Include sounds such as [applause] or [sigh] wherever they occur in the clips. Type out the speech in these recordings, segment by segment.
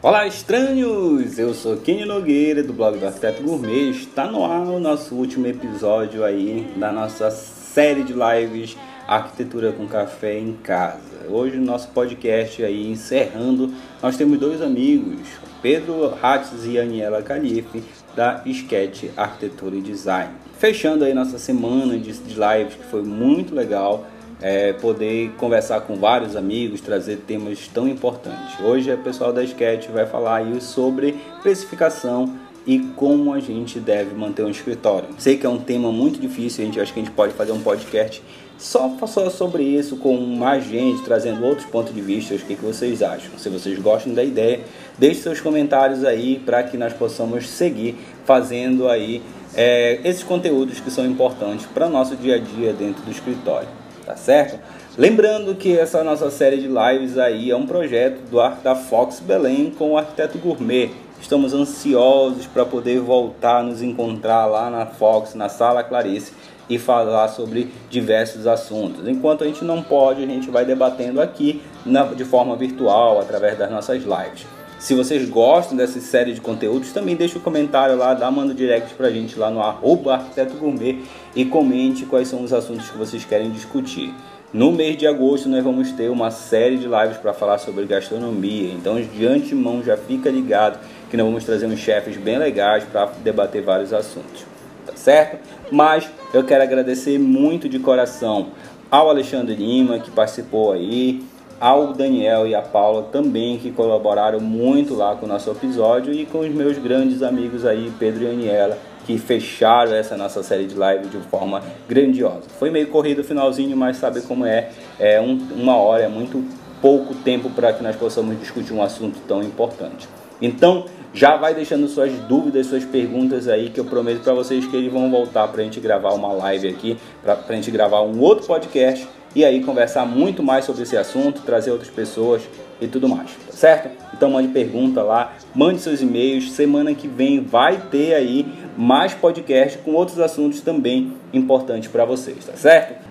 Olá, estranhos! Eu sou Kenny Nogueira do blog do Arquiteto Gourmet. Está no ar o nosso último episódio aí da nossa série de lives Arquitetura com Café em Casa. Hoje no nosso podcast aí encerrando, nós temos dois amigos, Pedro Hatz e Aniela Calife da Sketch Arquitetura e Design. Fechando aí nossa semana de lives que foi muito legal é, poder conversar com vários amigos, trazer temas tão importantes. Hoje o pessoal da Sketch vai falar aí sobre precificação e como a gente deve manter um escritório. Sei que é um tema muito difícil, a gente acha que a gente pode fazer um podcast só, só sobre isso com mais gente, trazendo outros pontos de vista, o que, que vocês acham. Se vocês gostam da ideia, deixe seus comentários aí para que nós possamos seguir fazendo aí é, esses conteúdos que são importantes para o nosso dia a dia dentro do escritório tá certo? Lembrando que essa nossa série de lives aí é um projeto do Arte da Fox Belém com o Arquiteto Gourmet. Estamos ansiosos para poder voltar a nos encontrar lá na Fox, na Sala Clarice e falar sobre diversos assuntos. Enquanto a gente não pode, a gente vai debatendo aqui na, de forma virtual, através das nossas lives. Se vocês gostam dessa série de conteúdos, também deixe o um comentário lá, dá manda direct pra gente lá no arroba arquiteto gourmet e comente quais são os assuntos que vocês querem discutir. No mês de agosto nós vamos ter uma série de lives para falar sobre gastronomia, então de antemão já fica ligado que nós vamos trazer uns chefes bem legais para debater vários assuntos, tá certo? Mas eu quero agradecer muito de coração ao Alexandre Lima que participou aí, ao Daniel e a Paula também que colaboraram muito lá com o nosso episódio e com os meus grandes amigos aí, Pedro e Aniela, que fecharam essa nossa série de live de forma grandiosa. Foi meio corrido o finalzinho, mas sabe como é, é um, uma hora, é muito pouco tempo para que nós possamos discutir um assunto tão importante. Então, já vai deixando suas dúvidas, suas perguntas aí, que eu prometo para vocês que eles vão voltar para a gente gravar uma live aqui, para a gente gravar um outro podcast e aí conversar muito mais sobre esse assunto, trazer outras pessoas e tudo mais, tá certo? Então mande pergunta lá, mande seus e-mails. Semana que vem vai ter aí mais podcast com outros assuntos também importantes para vocês, tá certo?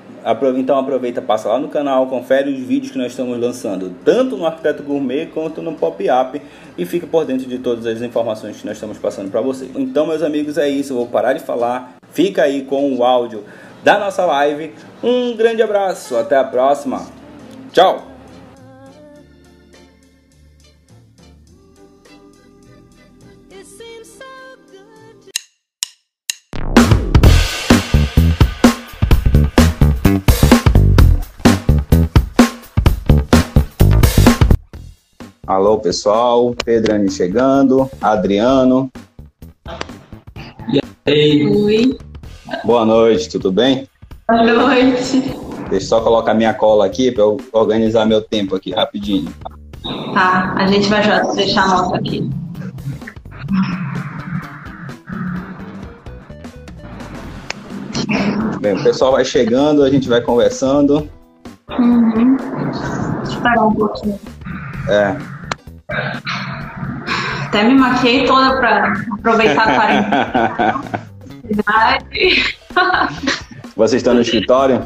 Então aproveita, passa lá no canal, confere os vídeos que nós estamos lançando, tanto no Arquiteto Gourmet quanto no Pop Up e fica por dentro de todas as informações que nós estamos passando para vocês. Então, meus amigos, é isso. Eu vou parar de falar. Fica aí com o áudio da nossa live. Um grande abraço, até a próxima. Tchau! Alô, pessoal. Pedrani chegando. Adriano. E aí? Oi. Boa noite, tudo bem? Boa noite. Deixa eu só colocar minha cola aqui para eu organizar meu tempo aqui rapidinho. Tá, a gente vai já deixar a nota aqui. Bem, o pessoal vai chegando, a gente vai conversando. Uhum. Esperar um pouquinho. É. Até me maquiei toda para aproveitar a quarentena. [laughs] Vocês estão no escritório?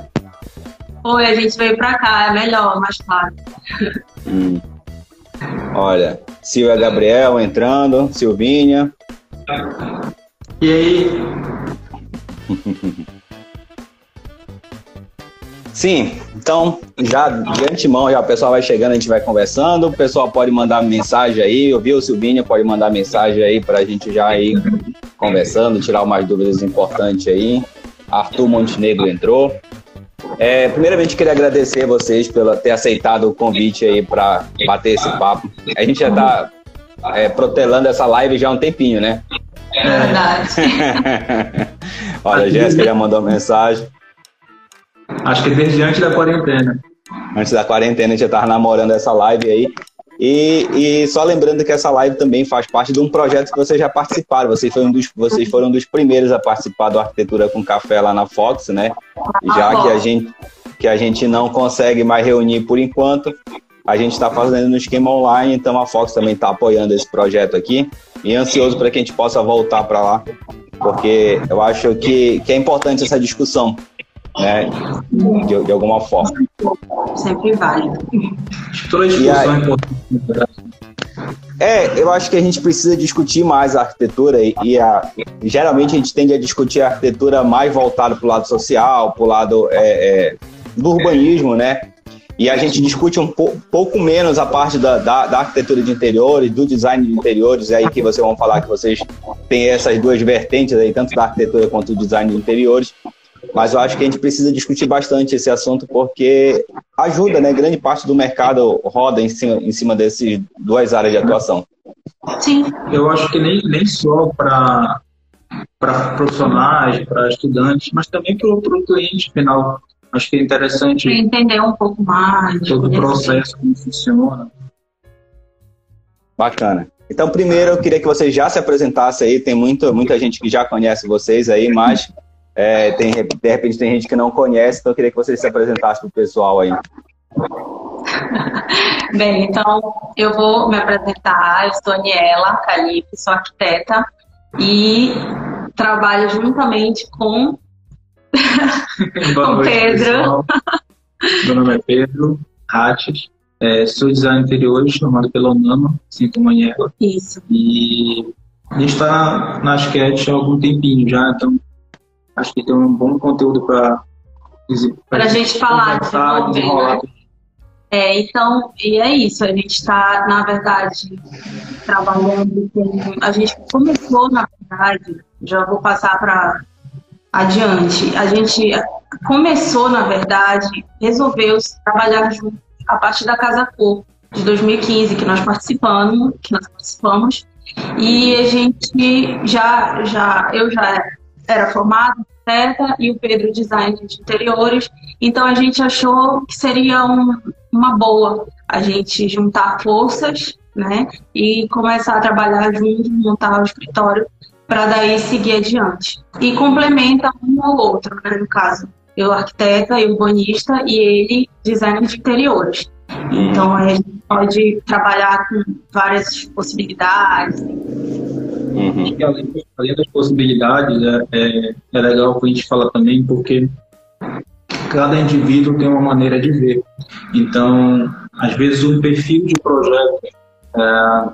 Oi, a gente veio pra cá, é melhor, mais claro. Hum. Olha, Silvia Gabriel entrando, Silvinha. E aí? [laughs] Sim, então já de antemão, já o pessoal vai chegando, a gente vai conversando. O pessoal pode mandar mensagem aí, ouviu, Silvinha? Pode mandar mensagem aí para a gente já ir conversando, tirar umas dúvidas importantes aí. Arthur Montenegro entrou. É, primeiramente, queria agradecer a vocês pelo ter aceitado o convite aí para bater esse papo. A gente já está é, protelando essa live já há um tempinho, né? É verdade. [laughs] Olha, a Jéssica já mandou mensagem. Acho que desde antes da quarentena. Antes da quarentena, a gente já estava namorando essa live aí. E, e, só lembrando que essa live também faz parte de um projeto que vocês já participaram. Vocês foram, um dos, vocês foram um dos primeiros a participar do Arquitetura com Café lá na Fox, né? Já que a gente, que a gente não consegue mais reunir por enquanto, a gente está fazendo no esquema online, então a Fox também está apoiando esse projeto aqui. E ansioso para que a gente possa voltar para lá, porque eu acho que, que é importante essa discussão né? De, de alguma forma. Sempre válido. Toda E discussão é importante. É, eu acho que a gente precisa discutir mais a arquitetura e, a, geralmente a gente tende a discutir a arquitetura mais voltada para o lado social, para o lado é, é, do urbanismo, né? E a gente discute um pou- pouco menos a parte da, da, da arquitetura de interiores, do design de interiores, é aí que vocês vão falar que vocês têm essas duas vertentes aí, tanto da arquitetura quanto do design de interiores. Mas eu acho que a gente precisa discutir bastante esse assunto porque ajuda, né? Grande parte do mercado roda em cima, em cima dessas duas áreas de atuação. Sim, Eu acho que nem, nem só para para profissionais, para estudantes, mas também para o cliente final. Acho que é interessante entender um pouco mais. todo o conhecer. processo, como funciona. Bacana. Então, primeiro, eu queria que vocês já se apresentassem aí. Tem muito, muita gente que já conhece vocês aí, mas é, tem, de repente tem gente que não conhece, então eu queria que vocês se apresentassem para o pessoal aí. [laughs] Bem, então eu vou me apresentar. Eu sou Aniela Calife, sou arquiteta e trabalho juntamente com [laughs] Boa Com noite, Pedro. pessoal. Meu nome é Pedro Rates, é, sou designer interiores, formado pela Unama, assim como a Aniela. isso. E a gente está na Sketch há algum tempinho já, então acho que tem um bom conteúdo para Pra gente falar, desenvolver, né? É, então, e é isso, a gente está, na verdade, trabalhando com. A gente começou, na verdade, já vou passar para adiante. A gente começou, na verdade, resolveu trabalhar junto a partir da Casa Cor de 2015, que nós participamos, que nós participamos, e a gente já, já, eu já era formada arquiteta e o Pedro design de interiores, então a gente achou que seria um, uma boa a gente juntar forças, né, e começar a trabalhar junto, montar o escritório para daí seguir adiante. E complementa um ao outro, né, no caso, eu arquiteta e urbanista e ele designer de interiores. Então a gente pode trabalhar com várias possibilidades. Uhum. Além, além das possibilidades, é, é, é legal que a gente fala também, porque cada indivíduo tem uma maneira de ver. Então, às vezes, um perfil de projeto, é,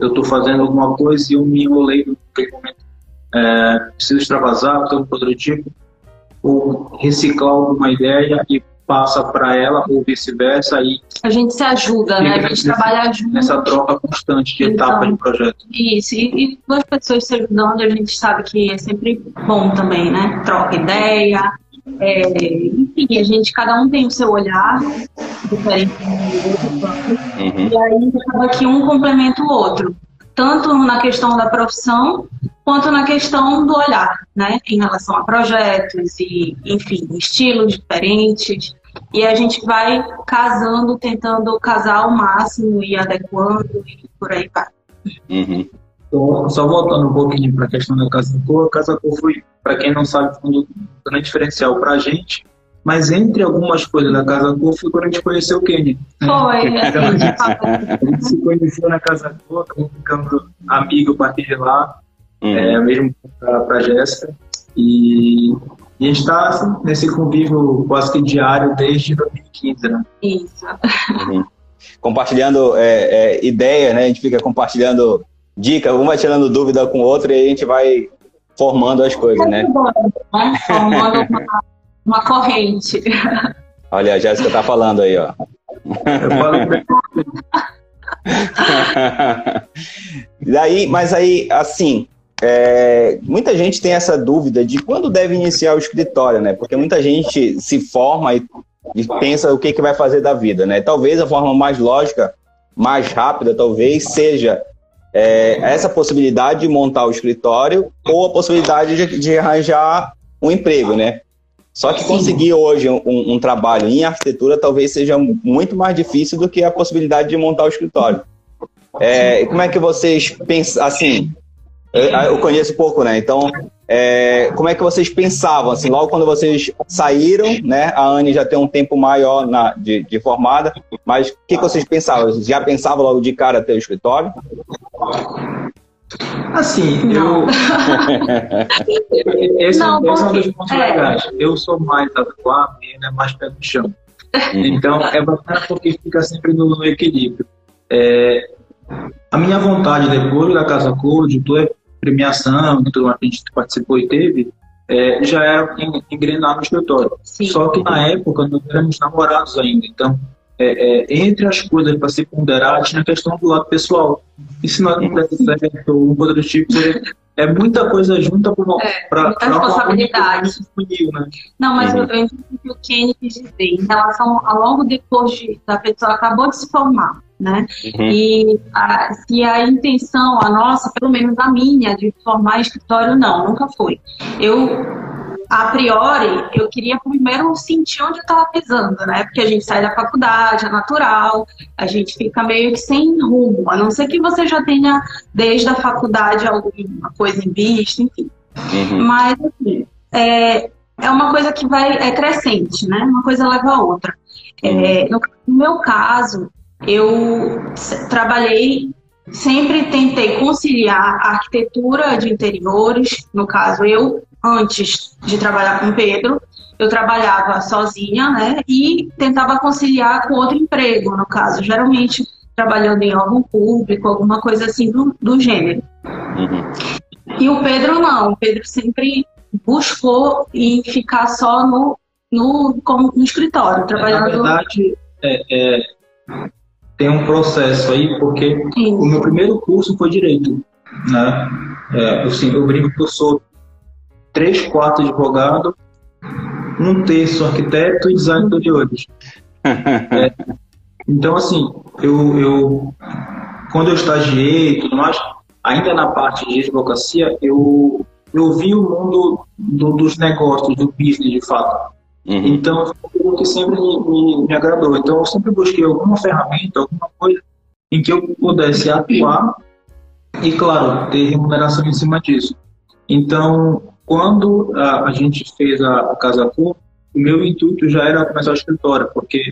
eu estou fazendo alguma coisa e eu me enrolei naquele momento, é, preciso extravasar, ou coisa do tipo, ou reciclar alguma ideia e passa para ela, ou vice-versa, e A gente se ajuda, né? A gente trabalha junto. nessa troca constante de Então. etapas de projeto. Isso, e, e duas pessoas se ajudando, a gente sabe que é sempre bom também, né? Troca ideia. é, enfim, a gente, cada um tem o seu olhar diferente do outro. Uhum. E aí acaba que um complementa o outro. Tanto na questão da profissão, quanto na questão do olhar, né? Em relação a projetos e, enfim, estilos diferentes. E a gente vai casando, tentando casar ao máximo e adequando e por aí vai. Uhum. Então, só voltando um pouquinho para a questão da Casa Cor, a Casa Cor foi, para quem não sabe, foi um grande diferencial para a gente, mas entre algumas coisas da Casa Cor foi quando a gente conheceu o Kenny. né? Foi, Então, assim, de fato. a gente se conheceu na Casa Cor, acabou ficando amigo a partir de lá, Uhum. é, mesmo para a Jéssica, e, e a gente está assim, nesse convívio quase que diário desde 2015, né? Isso. Uhum. Compartilhando é, é, ideia, né? A gente fica compartilhando dicas, um vai tirando dúvida com o outro e aí a gente vai formando as coisas, né? né? Formando uma, uma corrente. Olha, a Jéssica tá falando aí, ó. Eu falo pra [laughs] Daí, mas aí, assim, é, muita gente tem essa dúvida de quando deve iniciar o escritório, né? Porque muita gente se forma e, e pensa o que, que vai fazer da vida, né? Talvez a forma mais lógica, mais rápida, talvez, seja é, essa possibilidade de montar o escritório ou a possibilidade de, de arranjar um emprego, né? Só que conseguir hoje um, um trabalho em arquitetura talvez seja muito mais difícil do que a possibilidade de montar o escritório. É, como é que vocês pensam, assim, eu, eu conheço pouco, né? Então, é, como é que vocês pensavam, assim, logo quando vocês saíram, né? A Anne já tem um tempo maior na, de, de formada, mas o que, que vocês pensavam? Vocês já pensavam logo de cara ter o escritório? Assim, Não. eu. [laughs] esse, Não, esse é um porque- dos pontos é. legais. Eu sou mais atuado e ele é mais pé no chão. Então, é bacana porque fica sempre no, no equilíbrio. É, a minha vontade depois da Casa Code, toda a premiação, tudo mais que a gente participou e teve, é, já era en- engrenar no escritório. Sim. Só que na época nós éramos namorados ainda. Então, é, é, entre as coisas para se ponderar, tinha a questão do lado pessoal. E se nós não desse certo ou um outro tipo, é, é muita coisa junta para É, muita responsabilidade. funil, né? Não, mas Uhum. eu, eu entendi o que o Kenny quis dizer em relação a logo depois de, da pessoa acabou de se formar, né? Uhum. E a, se a intenção, a nossa, pelo menos a minha, de formar escritório, não, nunca foi. Eu, a priori, eu queria primeiro sentir onde eu estava pisando, né? Porque a gente sai da faculdade, é natural, a gente fica meio que sem rumo, a não ser que você já tenha, desde a faculdade, alguma coisa em vista, enfim. Uhum. Mas, assim, é, é uma coisa que vai, é crescente, né? Uma coisa leva a outra. É, no, no meu caso, eu trabalhei, sempre tentei conciliar a arquitetura de interiores. No caso, eu, antes de trabalhar com Pedro, eu trabalhava sozinha, né? E tentava conciliar com outro emprego, no caso, geralmente trabalhando em órgão público, alguma coisa assim do, do gênero. Uhum. E o Pedro não, o Pedro sempre buscou em ficar só no, no, como, no escritório, Na trabalhando. verdade, é, é, tem um processo aí, porque o meu primeiro curso foi direito. Né? É, assim, eu brinco que eu sou três quartos advogado, um terço arquiteto e design de interiores. [laughs] É, então, assim, eu, eu quando eu estagiei e tudo mais, ainda na parte de advocacia, eu, eu vi o mundo do- dos negócios, do business de fato. Uhum. Então, foi algo que sempre me, me, me agradou. Então, eu sempre busquei alguma ferramenta, alguma coisa em que eu pudesse atuar e, claro, ter remuneração em cima disso. Então, quando a, a gente fez a, a Casa Cor, o meu intuito já era começar o escritório, porque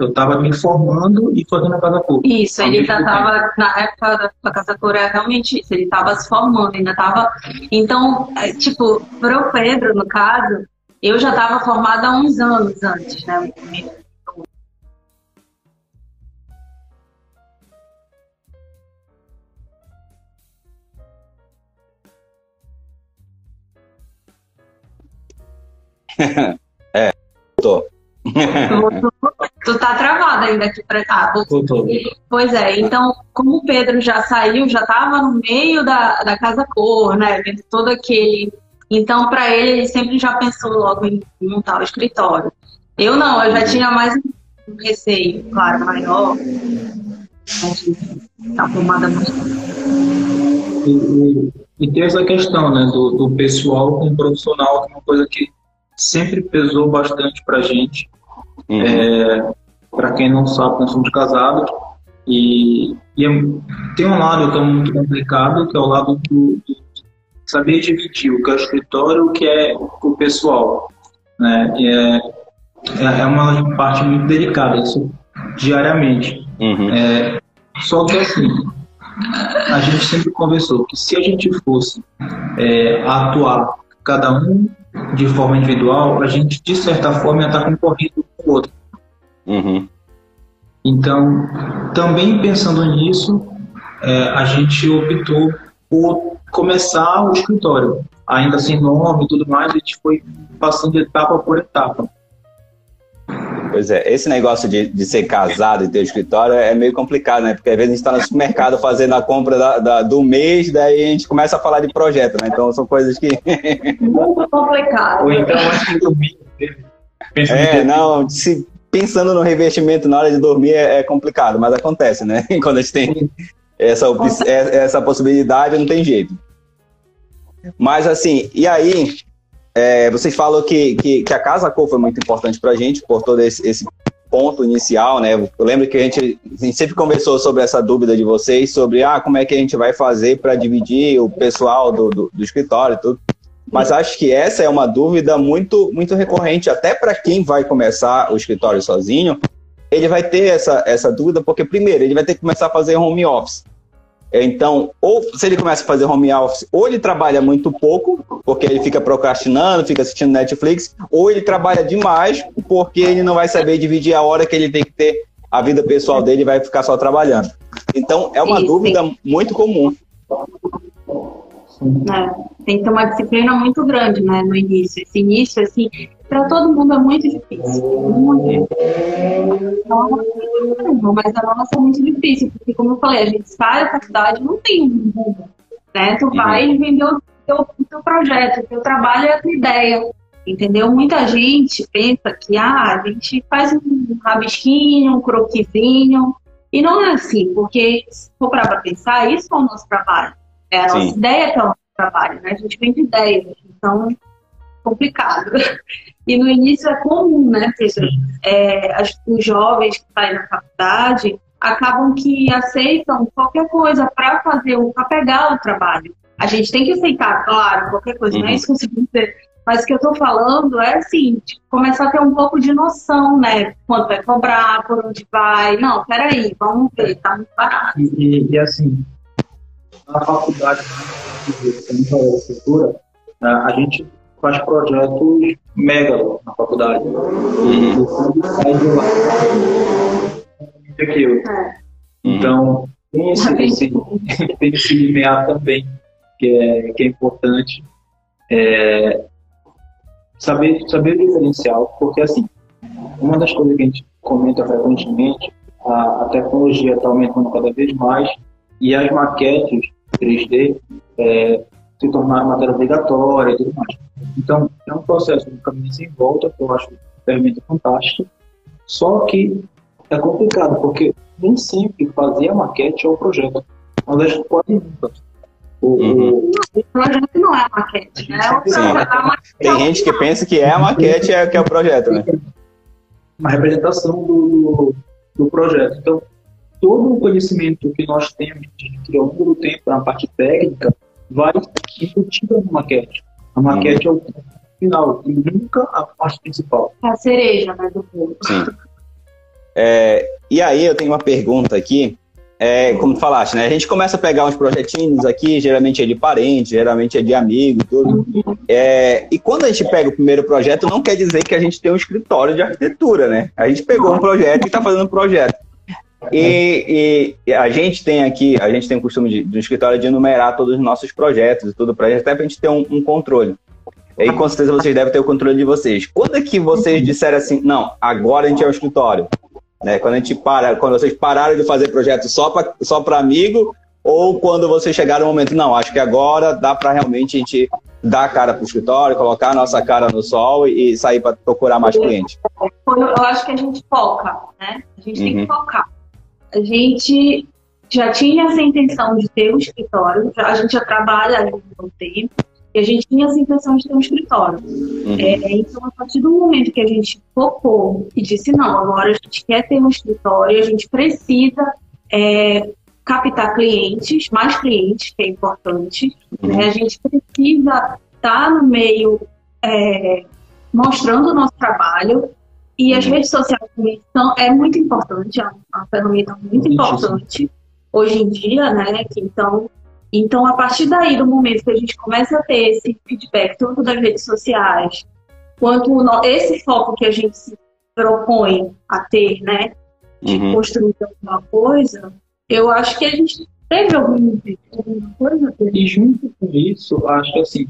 eu estava me formando e fazendo a Casa Cor. Isso, ele já estava, na época da, da Casa Cor, é realmente isso, ele estava se formando, ainda estava. Então, é, tipo, para o Pedro, no caso, eu já estava formada há uns anos antes, né? [laughs] Tô. Tu, [laughs] tu tá travada ainda aqui pra. Ah, voltou. Voltou. Pois é, então, como o Pedro já saiu, já estava no meio da, da Casa Cor, né? Vendo todo aquele. Então, para ele, ele sempre já pensou logo em montar o escritório. Eu não, eu já tinha mais um receio, claro, maior. Tá formada. E, e- e tem essa questão né, do, do pessoal com o profissional, que é uma coisa que sempre pesou bastante para gente. Uhum. É, para quem não sabe, nós somos casados e, e é- tem um lado que é muito complicado, que é o lado do, do saber dividir o que é o escritório e o que é o pessoal. Né? É, é é uma parte muito delicada, isso diariamente. Uhum. É, só que assim, a gente sempre conversou que se a gente fosse é, atuar cada um de forma individual, a gente de certa forma ia estar concorrendo com o outro. Uhum. Então, também pensando nisso, é, a gente optou por começar o escritório. Ainda sem nome e tudo mais, a gente foi passando etapa por etapa. Pois é, esse negócio de, de ser casado e ter escritório é meio complicado, né? Porque às vezes a gente está no supermercado fazendo a compra da- da- do mês, daí a gente começa a falar de projeto, né? Então são coisas que. [laughs] Muito complicado. Ou então, antes de dormir, pensando É, não, se pensando no revestimento na hora de dormir é, é complicado, mas acontece, né? [laughs] Quando a gente tem essa, é- essa possibilidade, não tem jeito. Mas assim, e aí, é, vocês falam que, que, que a Casa Cor foi muito importante pra gente, por todo esse, esse ponto inicial, né? Eu lembro que a gente, a gente sempre conversou sobre essa dúvida de vocês, sobre ah, como é que a gente vai fazer para dividir o pessoal do, do, do escritório e tudo. Mas acho que essa é uma dúvida muito, muito recorrente, até para quem vai começar o escritório sozinho, ele vai ter essa, essa dúvida, porque primeiro, ele vai ter que começar a fazer home office. Então, ou se ele começa a fazer home office, ou ele trabalha muito pouco, porque ele fica procrastinando, fica assistindo Netflix, ou ele trabalha demais, porque ele não vai saber dividir a hora que ele tem que ter a vida pessoal dele e vai ficar só trabalhando. Então, é uma Sim, dúvida muito comum. Né? Tem que ter uma disciplina muito grande, né, no início. Esse início, assim, para todo mundo é muito difícil. Muito difícil. Mas a nossa é muito difícil, porque como eu falei, a gente sai da faculdade não tem um rumo, né? Tu vai vender o teu, o teu projeto, o teu trabalho é a tua ideia. Entendeu? Muita gente pensa que ah, a gente faz um rabisquinho, um croquisinho, e não é assim, porque se for para pensar, isso é o nosso trabalho. É a nossa Sim. ideia que é o nosso trabalho, né? A gente vende ideias, então complicado. [laughs] E no início é comum, né? É, as- os jovens que saem da faculdade acabam que aceitam qualquer coisa para fazer, para pegar o trabalho. A gente tem que aceitar, claro, qualquer coisa, não é Uhum. isso que eu consigo dizer. Mas o que eu tô falando é assim, tipo, começar a ter um pouco de noção, né? Quanto vai cobrar, por onde vai. Não, peraí, vamos ver, tá muito barato. E, e- e, assim, na faculdade de infraestrutura, a gente faz projetos mega na faculdade. E quando sai de lá, é aquilo. É. Então, tem esse, esse, [laughs] tem esse limiar também, que é, que é importante. É, saber, saber o diferencial, porque assim, uma das coisas que a gente comenta frequentemente, a, a tecnologia está aumentando cada vez mais e as maquetes 3D é, se tornaram matéria obrigatória e tudo mais. Então, é um processo de caminho sem volta, que eu acho ferramenta fantástica, só que é complicado, porque nem sempre fazer a maquete é o projeto. Mas acho que quase nunca. O, Uhum. O projeto não é a maquete, né? O a maquete é Tem gente que pensa que é a maquete é, que é o projeto, né? uma representação do, do, do projeto. Então, todo o conhecimento que nós temos de ao longo do tempo na parte técnica vai embutido na maquete. A maquete é o ponto final e nunca a parte principal. É a cereja, né, do bolo. Sim. É, e aí eu tenho uma pergunta aqui. É, como tu falaste, né? A gente começa a pegar uns projetinhos aqui, geralmente é de parente, geralmente é de amigo, tudo. É, e quando a gente pega o primeiro projeto, não quer dizer que a gente tem um escritório de arquitetura, né? A gente pegou um projeto e está fazendo um projeto. E, e a gente tem aqui, a gente tem o costume de, do escritório de enumerar todos os nossos projetos e tudo para até pra gente ter um, um controle. E com certeza vocês devem ter o controle de vocês. Quando é que vocês disseram assim, não, agora a gente é um escritório? Né? Quando a gente para, quando vocês pararam de fazer projeto só para só para amigo, ou quando vocês chegaram no momento, não, acho que agora dá para realmente a gente dar a cara para o escritório, colocar a nossa cara no sol e, e sair para procurar mais clientes. Eu acho que a gente foca, né? A gente tem Uhum. que focar. A gente já tinha essa intenção de ter um escritório, a gente já trabalha ali há um tempo, e a gente tinha essa intenção de ter um escritório. Uhum. É, então, a partir do momento que a gente focou e disse, não, agora a gente quer ter um escritório, a gente precisa é, captar clientes, mais clientes, que é importante, Uhum. né? A gente precisa estar no meio é, mostrando o nosso trabalho e as Uhum. redes sociais também são, é muito importante, é uma, ferramenta muito importante hoje em dia, né? Que então, então, a partir daí, do momento que a gente começa a ter esse feedback, tanto das redes sociais, quanto no- esse foco que a gente se propõe a ter, né? De Uhum. construir alguma coisa, eu acho que a gente teve algum, alguma coisa. Pedro? E junto com isso, acho que assim,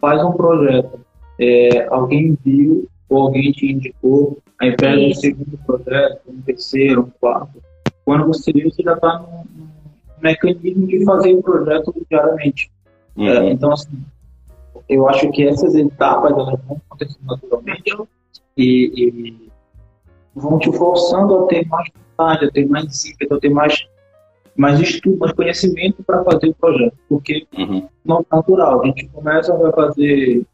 faz um projeto, é, alguém viu ou alguém te indicou, invés do Isso. segundo projeto, um terceiro, um quarto, quando você viu, você já está num, num mecanismo de fazer o projeto diariamente. É, Uhum. então, assim, eu acho que essas etapas elas vão acontecer naturalmente e, e vão te forçando a ter mais vontade, a ter mais ímpeto, a ter mais, mais estudo, mais conhecimento para fazer o projeto. Porque Uhum. não é natural. A gente começa, vai fazer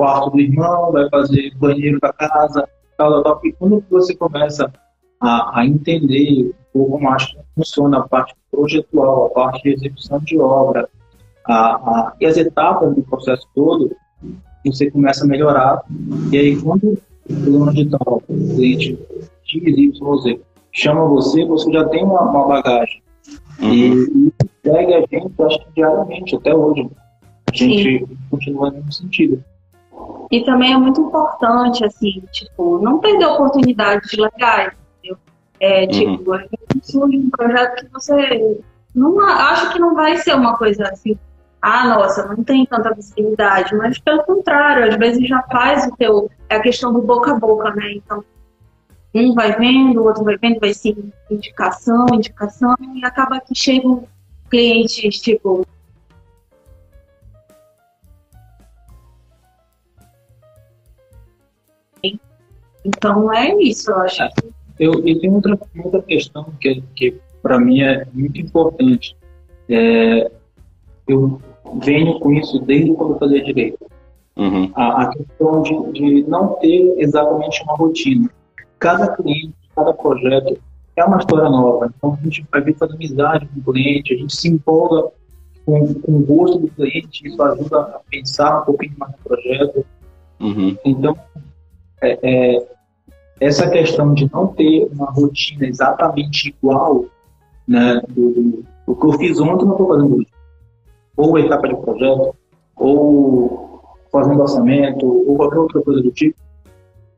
quarto do irmão, vai fazer banheiro da casa, tal, tal, tal. E quando você começa a, a entender um pouco mais como funciona a parte projetual, a parte de execução de obra, a, a, e as etapas do processo todo, você começa a melhorar. E aí, quando o plano de tal, o cliente XYZ chama você, você já tem uma, uma bagagem. Uhum. E, e segue a gente, acho que diariamente, até hoje. A gente Sim. continua no sentido. E também é muito importante, assim, tipo, não perder oportunidades legais, entendeu? É, tipo, uhum. surge um projeto que você não acho que não vai ser uma coisa assim, ah, nossa, não tem tanta visibilidade, mas pelo contrário, às vezes já faz o teu, é a questão do boca a boca, né? Então, um vai vendo, o outro vai vendo, vai ser indicação, indicação, e acaba que chegam clientes, tipo, Então é isso, eu acho. Eu, e tem outra, outra questão que, que para mim é muito importante. É, eu venho com isso desde quando eu fazia direito. Uhum. A, a, questão de, de não ter exatamente uma rotina. Cada cliente, cada projeto é uma história nova. Então a gente vai vir fazer amizade com o cliente, a gente se empolga com, com o gosto do cliente, isso ajuda a pensar um pouquinho mais no projeto. Uhum. Então, é, é, essa questão de não ter uma rotina exatamente igual, né, do, do, que eu fiz ontem, não estou fazendo hoje. Ou etapa de projeto, ou fazendo orçamento, ou qualquer outra coisa do tipo,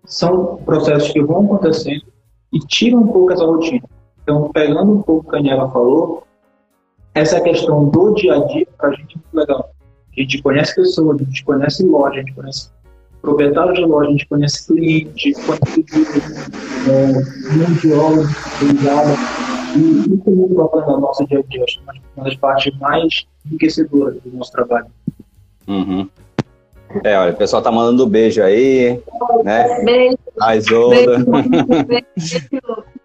são processos que vão acontecendo e tiram um pouco essa rotina. Então, pegando um pouco o que a Daniela falou, essa questão do dia a dia, para a gente é muito legal. A gente conhece pessoas, a gente conhece loja, a gente conhece proprietário de loja, a gente conhece cliente, conhece é, mão de obra ligada. E isso é muito bacana no nosso dia a dia. Acho que é uma das partes mais enriquecedoras do nosso trabalho. Uhum. É, olha, o pessoal tá mandando beijo aí, né? Beijo. [laughs] A Isolda.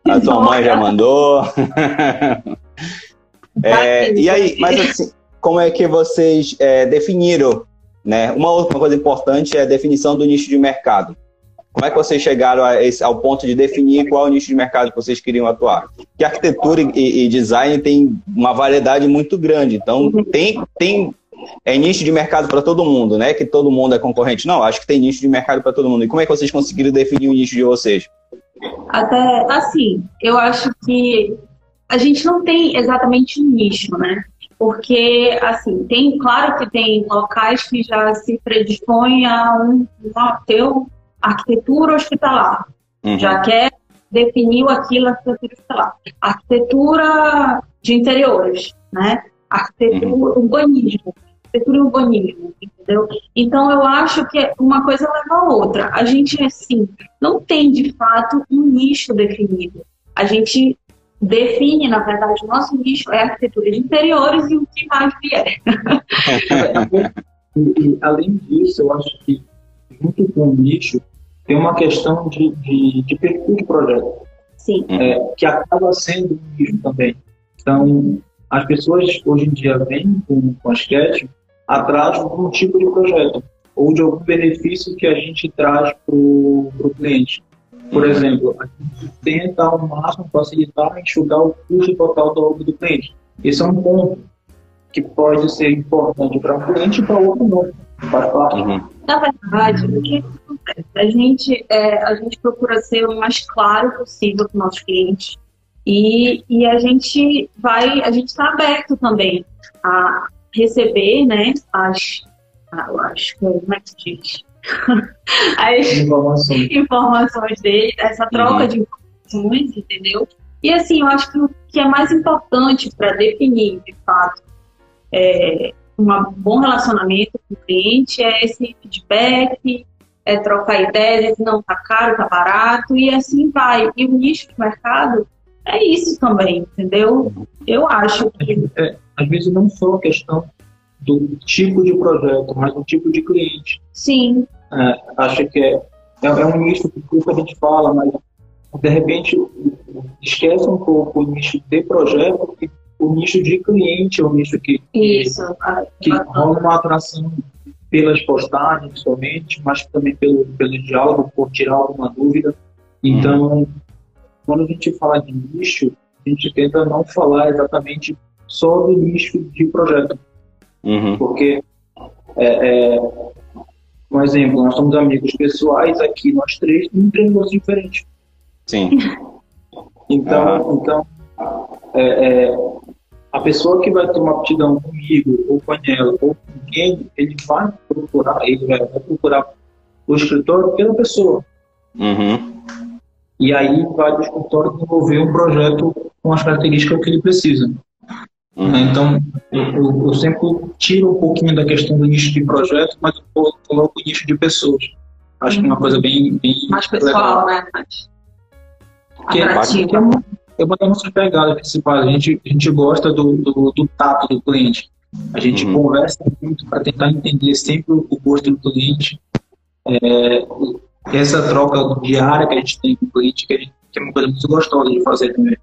A tua mãe já mandou. é, e aí, mas assim, como é que vocês é, definiram né? Uma outra coisa importante é a definição do nicho de mercado. Como é que vocês chegaram esse, ao ponto de definir qual é o nicho de mercado que vocês queriam atuar? Que arquitetura e, e design tem uma variedade muito grande, então tem, tem é nicho de mercado para todo mundo, né? Que todo mundo é concorrente. Não, acho que tem nicho de mercado para todo mundo. E como é que vocês conseguiram definir o nicho de vocês? Até assim, eu acho que a gente não tem exatamente um nicho, né? Porque assim tem claro que tem locais que já se predispõem a um, a ter arquitetura hospitalar. Uhum. já quer definiu aquilo arquitetura hospitalar. Arquitetura de interiores né? Arquitetura uhum. urbanismo arquitetura urbanismo entendeu? Então eu acho que uma coisa leva a outra. A gente assim não tem de fato um nicho definido. A gente define, na verdade, o nosso nicho é a arquitetura de interiores e o que mais vier. [laughs] e, além disso, eu acho que junto com o nicho tem uma questão de, de, de perfil de projeto. Sim. É, que acaba sendo um nicho também. Então, as pessoas hoje em dia vêm com, com a Sketch atrás de algum tipo de projeto ou de algum benefício que a gente traz para o cliente. Por uhum. exemplo, a gente tenta ao máximo facilitar e enxugar o custo total do do cliente. Esse é um ponto que pode ser importante para um cliente e para outro não. Faz parte. Uhum. Na verdade, o que acontece? A gente, é, a gente procura ser o mais claro possível com nossos clientes e, e a gente vai, a gente está aberto também a receber, né, as, as como é que se diz? As informações. [laughs] informações dele, essa troca uhum. de informações, entendeu? E assim, eu acho que o que é mais importante para definir, de fato, é, um bom relacionamento com o cliente é esse feedback, é trocar ideias, não tá caro, tá barato, e assim vai. E o nicho de mercado é isso também, entendeu? Eu acho que. É, às vezes não só a questão do tipo de projeto, mas do tipo de cliente. Sim. É, acho que é, é, é um nicho que a gente fala, mas de repente esquece um pouco o nicho de projeto e o nicho de cliente é o nicho que, Isso. que, que rola uma atração pelas postagens somente, mas também pelo, pelo diálogo, por tirar alguma dúvida. Então, uhum. quando a gente fala de nicho, a gente tenta não falar exatamente só do nicho de projeto. Uhum. Porque é, é, um exemplo, nós somos amigos pessoais aqui, nós três, temos gosto diferente. Sim. [laughs] Então, então é, é, a pessoa que vai tomar aptidão comigo, ou com a Anela, ou com quem, ele vai procurar, ele vai procurar o escritório pela pessoa. Uhum. E aí vai do escritório desenvolver um projeto com as características que ele precisa. Uhum. Né? Então, eu, eu, sempre tiro um pouquinho da questão do nicho de projeto, mas eu coloco o nicho de pessoas. Acho que é uma coisa bem. bem Mais pessoal, legal. né? Mais que, atrativa. É uma das nossas pegadas principais. A gente, a gente gosta do, do, do tato do cliente. A gente uhum. conversa muito para tentar entender sempre o gosto do cliente. É, essa troca diária que a gente tem com o cliente, que, gente, que é uma coisa muito gostosa de fazer também.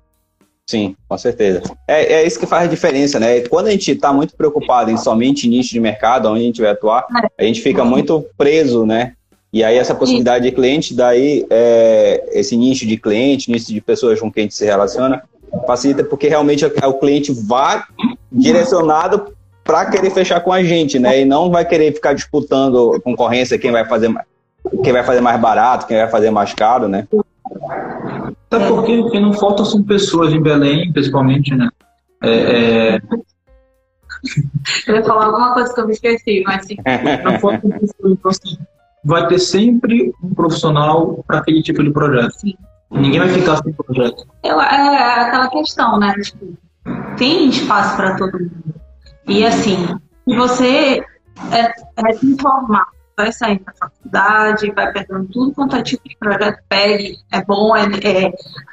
Sim, com certeza. É, é isso que faz a diferença, né? Quando a gente está muito preocupado em somente nicho de mercado, onde a gente vai atuar, a gente fica muito preso, né? E aí essa possibilidade de cliente, daí é, esse nicho de cliente, nicho de pessoas com quem a gente se relaciona, facilita porque realmente é o cliente vai direcionado para querer fechar com a gente, né? E não vai querer ficar disputando concorrência, quem vai fazer mais, quem vai fazer mais barato, quem vai fazer mais caro, né? Até porque o que não falta são pessoas em Belém, principalmente, né? É, é... Eu ia falar alguma coisa que eu me esqueci, mas sim. Não pessoas, então, assim, vai ter sempre um profissional para aquele tipo de projeto. Sim. Ninguém vai ficar sem projeto. Eu, é, é aquela questão, né? Tipo, tem espaço para todo mundo. E assim, se você é, é se informar, vai sair da faculdade, vai pegando tudo quanto é tipo de projeto, pegue, é bom, é, é,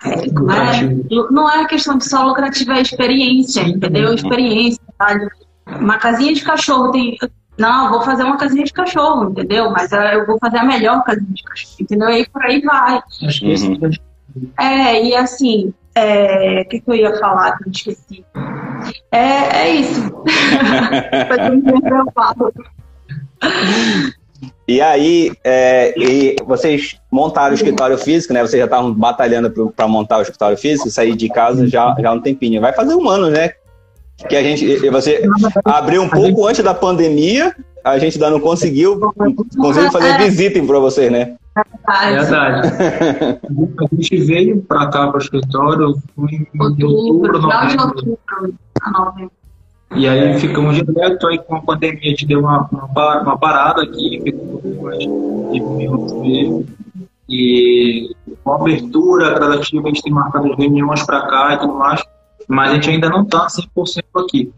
é não, é não é questão de só lucrativa, é experiência, entendeu? Experiência, sabe? Uma casinha de cachorro tem. Não, vou fazer uma casinha de cachorro, entendeu? Mas eu vou fazer a melhor casinha de cachorro, entendeu? E por aí vai. Uhum. É, e assim, é, o que, que, eu ia falar que eu esqueci? É, é isso. [laughs] e aí, é, e vocês montaram o escritório físico, né? Vocês já estavam batalhando para montar o escritório físico, sair de casa já, já há um tempinho. Vai fazer um ano, né? Que a gente, você abriu um pouco antes da pandemia, a gente ainda não conseguiu, conseguiu fazer visita para vocês, né? É verdade. [laughs] a gente veio para cá, para o escritório, em outubro, novembro. E aí ficamos direto, aí com a pandemia a gente deu uma, uma, uma parada aqui, e com abertura gradativa, a gente tem marcado as reuniões para cá e tudo mais, mas a gente ainda não está 100% aqui.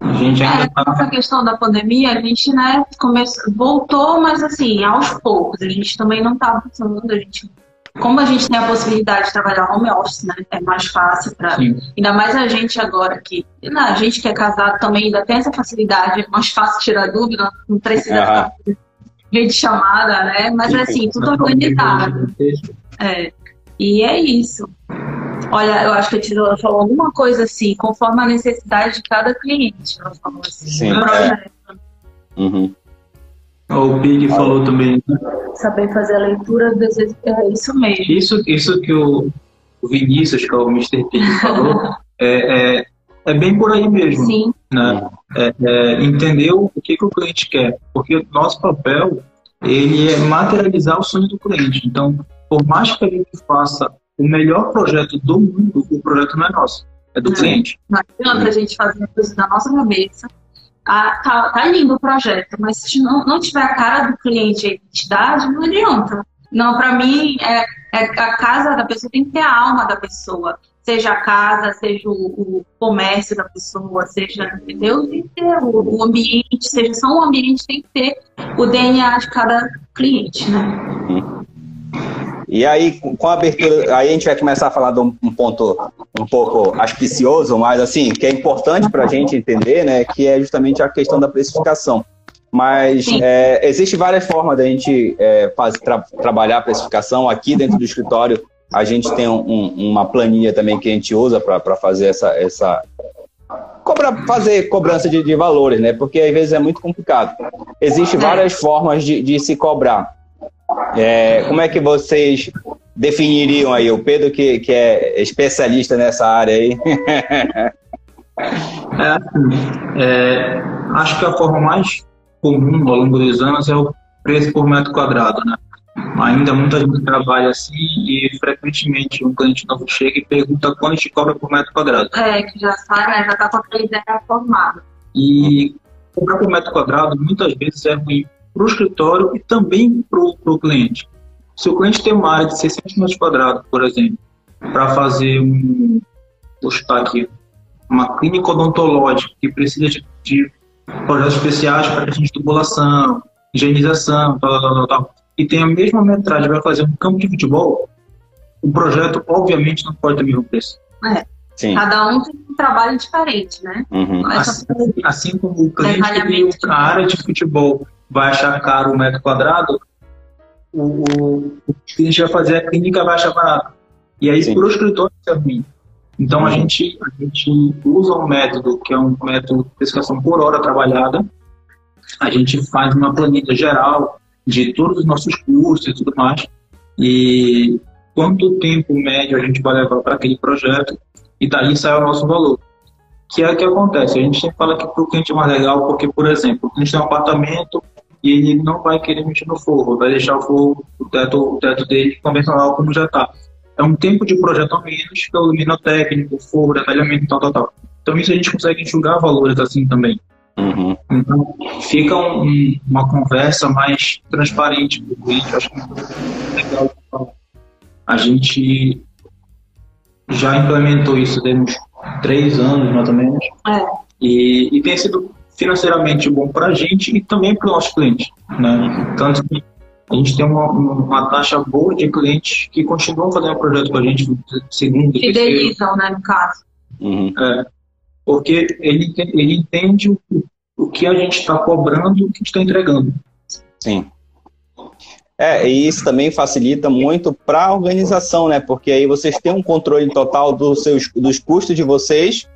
A gente ainda é, tá... Essa questão da pandemia, a gente né, começou, voltou, mas assim, aos poucos. A gente também não estava funcionando, a gente como a gente tem a possibilidade de trabalhar home office, né? É mais fácil para. Ainda mais a gente agora que. Não, a gente que é casado também ainda tem essa facilidade, é mais fácil tirar dúvida, não precisa uhum. de chamada, né? Mas assim, tudo organizado. É. E é isso. Olha, eu acho que a Tila falou alguma coisa assim, conforme a necessidade de cada cliente. Ela falou assim. Sim. É. Uhum. O Pig falou também. Né? Saber fazer a leitura, vezes, é isso mesmo. Isso, isso que o Vinícius, que é o Mr. Pig, falou, [laughs] é, é, é, bem por aí mesmo. Sim. Né? É, é, entender o que, que o cliente quer. Porque o nosso papel ele é materializar o sonho do cliente. Então, por mais que a gente faça o melhor projeto do mundo, o projeto não é nosso, é do cliente. Não adianta a gente fazer coisa da nossa cabeça. Ah, tá, tá, lindo o projeto, mas se não, não tiver a cara do cliente e a identidade, não adianta. Não, para mim, é, é, a casa da pessoa tem que ter a alma da pessoa. Seja a casa, seja o, o comércio da pessoa, seja, entendeu? Tem que ter o, o, ambiente, seja só um ambiente, tem que ter o DNA de cada cliente, né? Uhum. E aí, com a abertura, aí a gente vai começar a falar de um ponto um pouco auspicioso, mas assim, que é importante para a gente entender, né, que é justamente a questão da precificação. Mas é, existe várias formas da gente é, fazer, tra trabalhar a precificação. Aqui dentro do escritório, a gente tem um, uma planilha também que a gente usa para fazer essa, essa cobra, fazer cobrança de, de, valores, né? Porque às vezes é muito complicado. Existem várias formas de, de se cobrar. É, como é que vocês definiriam aí? O Pedro, que, que é especialista nessa área aí. [laughs] é, é, acho que a forma mais comum ao longo dos anos é o preço por metro quadrado, né? Ainda muita gente trabalha assim e frequentemente um cliente novo chega e pergunta quanto a gente cobra por metro quadrado. É, que já sai, né? Já tá com a ideia formada. E cobrar por metro quadrado muitas vezes é ruim para o escritório e também para o cliente. Se o cliente tem uma área de 600 metros quadrados, por exemplo, para fazer um, vou chutar aqui, uma clínica odontológica que precisa de, de projetos especiais para questão de tubulação, higienização, tal, tal, tal, tal, e tem a mesma metragem, vai fazer um campo de futebol, o projeto, obviamente, não pode ter o mesmo preço. É. Sim. Cada um tem um trabalho diferente, né? Uhum. Assim, assim, como o cliente tem a área de futebol vai achar caro o metro quadrado, o, o, cliente vai fazer a clínica vai achar barato. E aí, para o escritório, isso é ruim. Então, a, uhum. gente, a gente usa um método que é um método de precificação por hora trabalhada. A gente faz uma planilha geral de todos os nossos custos e tudo mais. E quanto tempo médio a gente vai levar para aquele projeto. E daí sai o nosso valor. Que é o que acontece. A gente sempre fala que para o cliente é mais legal, porque, por exemplo, a gente tem um apartamento e ele não vai querer mexer no forro, vai deixar o forro, o teto, o teto dele convencional como já está. É um tempo de projeto a menos pelo minotécnico, forro, detalhamento, tal, tal, tal. Então isso a gente consegue enxugar valores assim também. Uhum. Então fica um, uma conversa mais transparente para o cliente, acho que é legal. A gente já implementou isso temos três anos mais ou menos. É. E, e tem sido financeiramente bom para a gente e também para o nosso cliente. Né? Tanto que a gente tem uma, uma taxa boa de clientes que continuam fazendo projeto com a gente segundo, Fidelizam, né, no caso. Uhum. É, porque ele, ele entende o, o que a gente está cobrando e o que está entregando. Sim. É, e isso também facilita muito para a organização, né? Porque aí vocês têm um controle total dos, seus, dos custos de vocês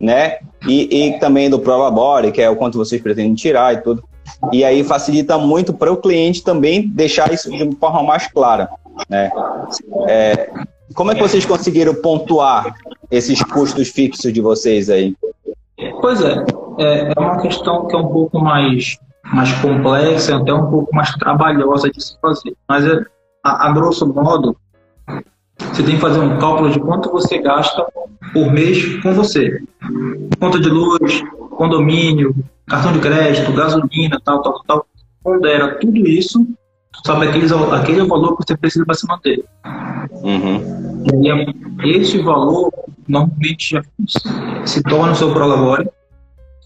né? E, e também do Prolabore, que é o quanto vocês pretendem tirar e tudo. E aí facilita muito para o cliente também deixar isso de uma forma mais clara, né? É, como é que vocês conseguiram pontuar esses custos fixos de vocês aí? Pois é, é, é uma questão que é um pouco mais, mais complexa, até um pouco mais trabalhosa de se fazer. Mas, é, a, a grosso modo, você tem que fazer um cálculo de quanto você gasta por mês com você. Conta de luz, condomínio, cartão de crédito, gasolina, tal, tal, tal. Pondera tudo isso, sabe aqueles, aquele valor que você precisa para se manter. Uhum. E esse valor normalmente já se torna o seu prolabore.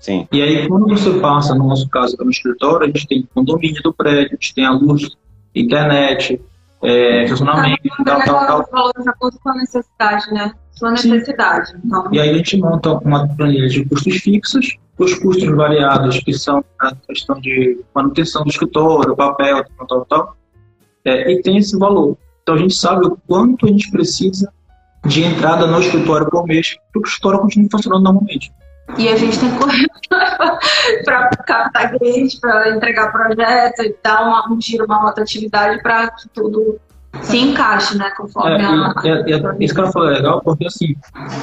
Sim. E aí, quando você passa, no nosso caso, no escritório, a gente tem condomínio do prédio, a gente tem a luz, internet, é, estacionamento, tal, tal, tal. valor de acordo com a necessidade, né? Sua necessidade. Então. E aí a gente monta uma planilha de custos fixos, os custos variados, que são a questão de manutenção do escritório, papel, tal, tal, tal. É, e tem esse valor. Então a gente sabe o quanto a gente precisa de entrada no escritório por mês para o escritório continue funcionando normalmente. E a gente tem que correr [laughs] para captar clientes, para entregar projeto e dar uma, um giro, uma rotatividade para que tudo se encaixe, né? Conforme é, a. E, e, isso que ela falou é legal, porque assim,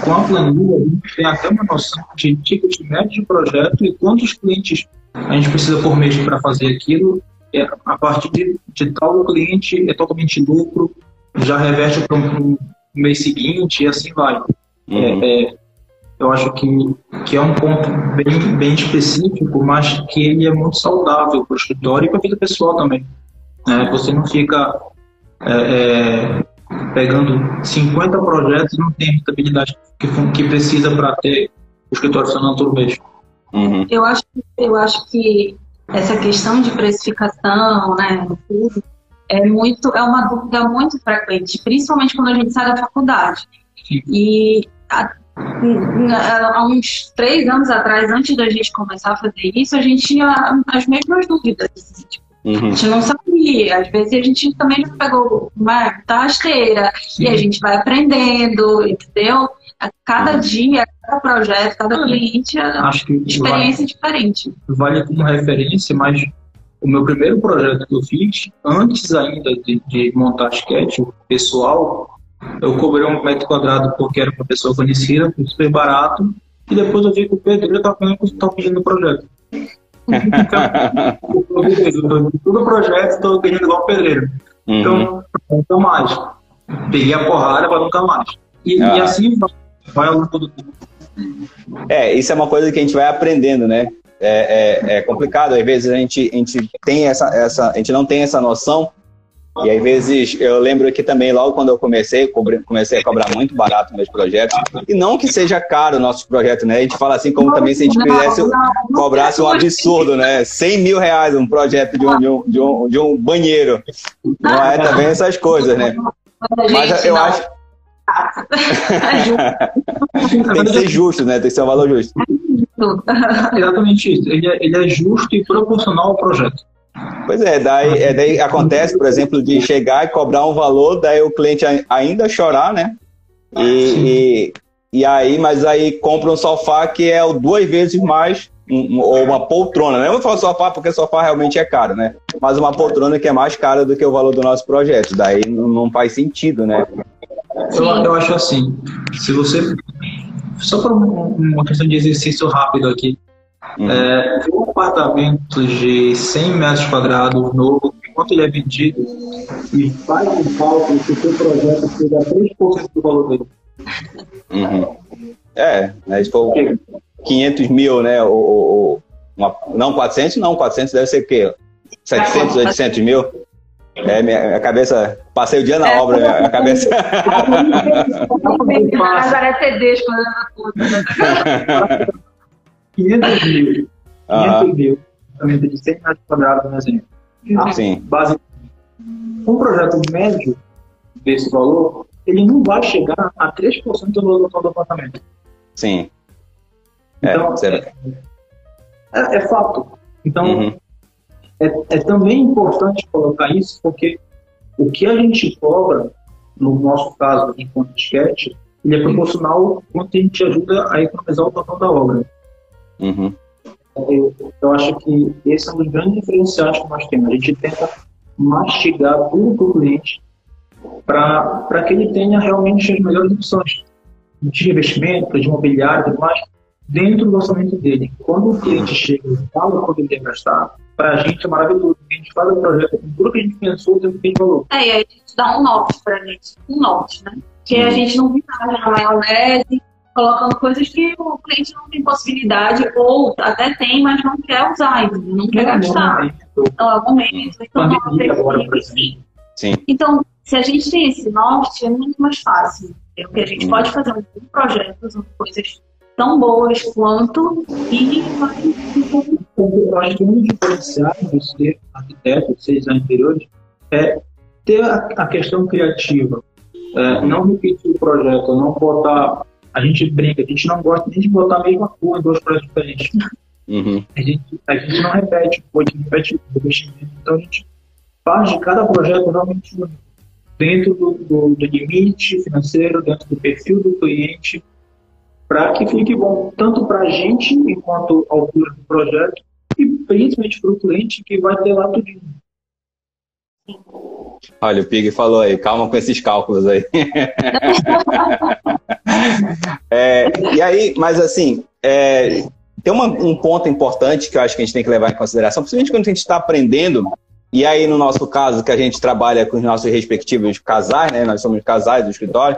com a planilha, a gente tem até uma noção de ticket médio de projeto e quantos clientes a gente precisa por mês para fazer aquilo. É, a partir de, de tal cliente é totalmente lucro, já reverte para o mês seguinte e assim vai. Uhum. É, é eu acho que, que é um ponto bem, bem específico, mas que ele é muito saudável para o escritório e para a vida pessoal também. É, você não fica é, é, pegando 50 projetos e não tem a rentabilidade que, que precisa para ter o escritório funcionando todo mês. Uhum. Eu, acho, eu acho que essa questão de precificação, né, tudo, é muito é uma dúvida muito frequente, principalmente quando a gente sai da faculdade. Sim. E a, há uns três anos atrás, antes da gente começar a fazer isso, a gente tinha as mesmas dúvidas. Tipo, uhum. A gente não sabia. Às vezes a gente também não pegou uma rasteira e a gente vai aprendendo, entendeu? A cada uhum. dia, cada projeto, cada cliente, é Acho que experiência vale, diferente. Vale como referência, mas o meu primeiro projeto que eu fiz, antes ainda de, de montar a sketch, pessoal, eu cobrei um metro quadrado porque era uma pessoa conhecida, super barato, e depois eu vi que o pedreiro estava pedindo o projeto. [laughs] todo projeto estou pedindo igual o pedreiro. Uhum. Então, nunca mais. Peguei a porrada para nunca mais. E, ah. e assim vai, vai ao longo do tempo. É, isso é uma coisa que a gente vai aprendendo, né? É, é, é, complicado, às vezes a gente, a gente tem essa, essa, a gente não tem essa noção, e às vezes eu lembro que também, logo quando eu comecei, comecei a cobrar muito barato meus projetos. E não que seja caro o nosso projeto, né? A gente fala assim como também se a gente fizesse, cobrasse um absurdo, né? 100 mil reais um projeto de um, de um, de um, de um banheiro. Não é também essas coisas, né? Mas eu acho. [laughs] Tem que ser justo, né? Tem que ser um valor justo. Exatamente isso. Ele é, ele é justo e proporcional ao projeto. Pois é, daí, é, daí acontece, por exemplo, de chegar e cobrar um valor, daí o cliente ainda chorar, né? E, e, e, aí, mas aí compra um sofá que é duas vezes mais, um, ou uma poltrona. Não é vou falar sofá porque sofá realmente é caro, né? Mas uma poltrona que é mais cara do que o valor do nosso projeto. Daí não, não faz sentido, né? Eu, eu acho assim, se você. Só para uma questão de exercício rápido aqui. Uhum. É, um apartamento de 100 metros quadrados novo, quanto ele é vendido, e faz um cálculo se o seu projeto chega a 3% do valor dele. Uhum. É, né, se for 500 mil, né? Ou, ou uma, não, 400 não, 400 deve ser o quê? 700, 800 mil? É, minha, minha cabeça. Passei o dia na é, obra, minha, minha cabeça. Nazaré Tedesco, né? 500 mil. 500 mil. Apartamento de 100 metros quadrados, por exemplo. Ah, Sim. Base, um projeto médio desse valor, ele não vai chegar a 3% do valor total do apartamento. Sim. É, então, é, é, é, fato. Então, uhum. é, é também importante colocar isso, porque o que a gente cobra, no nosso caso, enquanto sketch, ele é proporcional quanto a gente ajuda a economizar o total da obra. Uhum. Eu, eu, acho que esse é um dos grandes diferenciais que nós temos. A gente tenta mastigar tudo para o cliente para que ele tenha realmente as melhores opções de investimento, de imobiliário e tudo mais, dentro do orçamento dele. Quando o cliente chega e fala quando ele quer gastar, para a gente é maravilhoso. A gente faz o projeto com tudo que a gente pensou, tem que valor. É, e aí a gente dá um norte para a gente, um norte, né? Que a gente não viaja na maionese, colocando coisas que o cliente não tem possibilidade, ou até tem, mas não quer usar, não quer gastar. Então, algum momento, então não sim. sim. Então, se a gente tem esse norte, é muito mais fácil. É o que a gente hum. pode fazer um projeto usando coisas tão boas quanto e vai. Eu acho que um dos diferenciais de ser arquiteto, de ser design interiores, é ter a, a questão criativa. É, não repetir o projeto, não botar a gente brinca, a gente não gosta nem de botar a mesma cor em dois projetos diferentes. Uhum. A, gente, a gente não repete, a gente repete o investimento. Então a gente faz de cada projeto realmente dentro do, do, do limite financeiro, dentro do perfil do cliente, para que fique bom tanto para a gente, enquanto altura do projeto, e principalmente para o cliente que vai ter lá tudo. Olha, o Pig falou aí, calma com esses cálculos aí. [laughs] é, e aí, mas assim, é, tem uma, um ponto importante que eu acho que a gente tem que levar em consideração, principalmente quando a gente está aprendendo, e aí no nosso caso, que a gente trabalha com os nossos respectivos casais, né? Nós somos casais do escritório,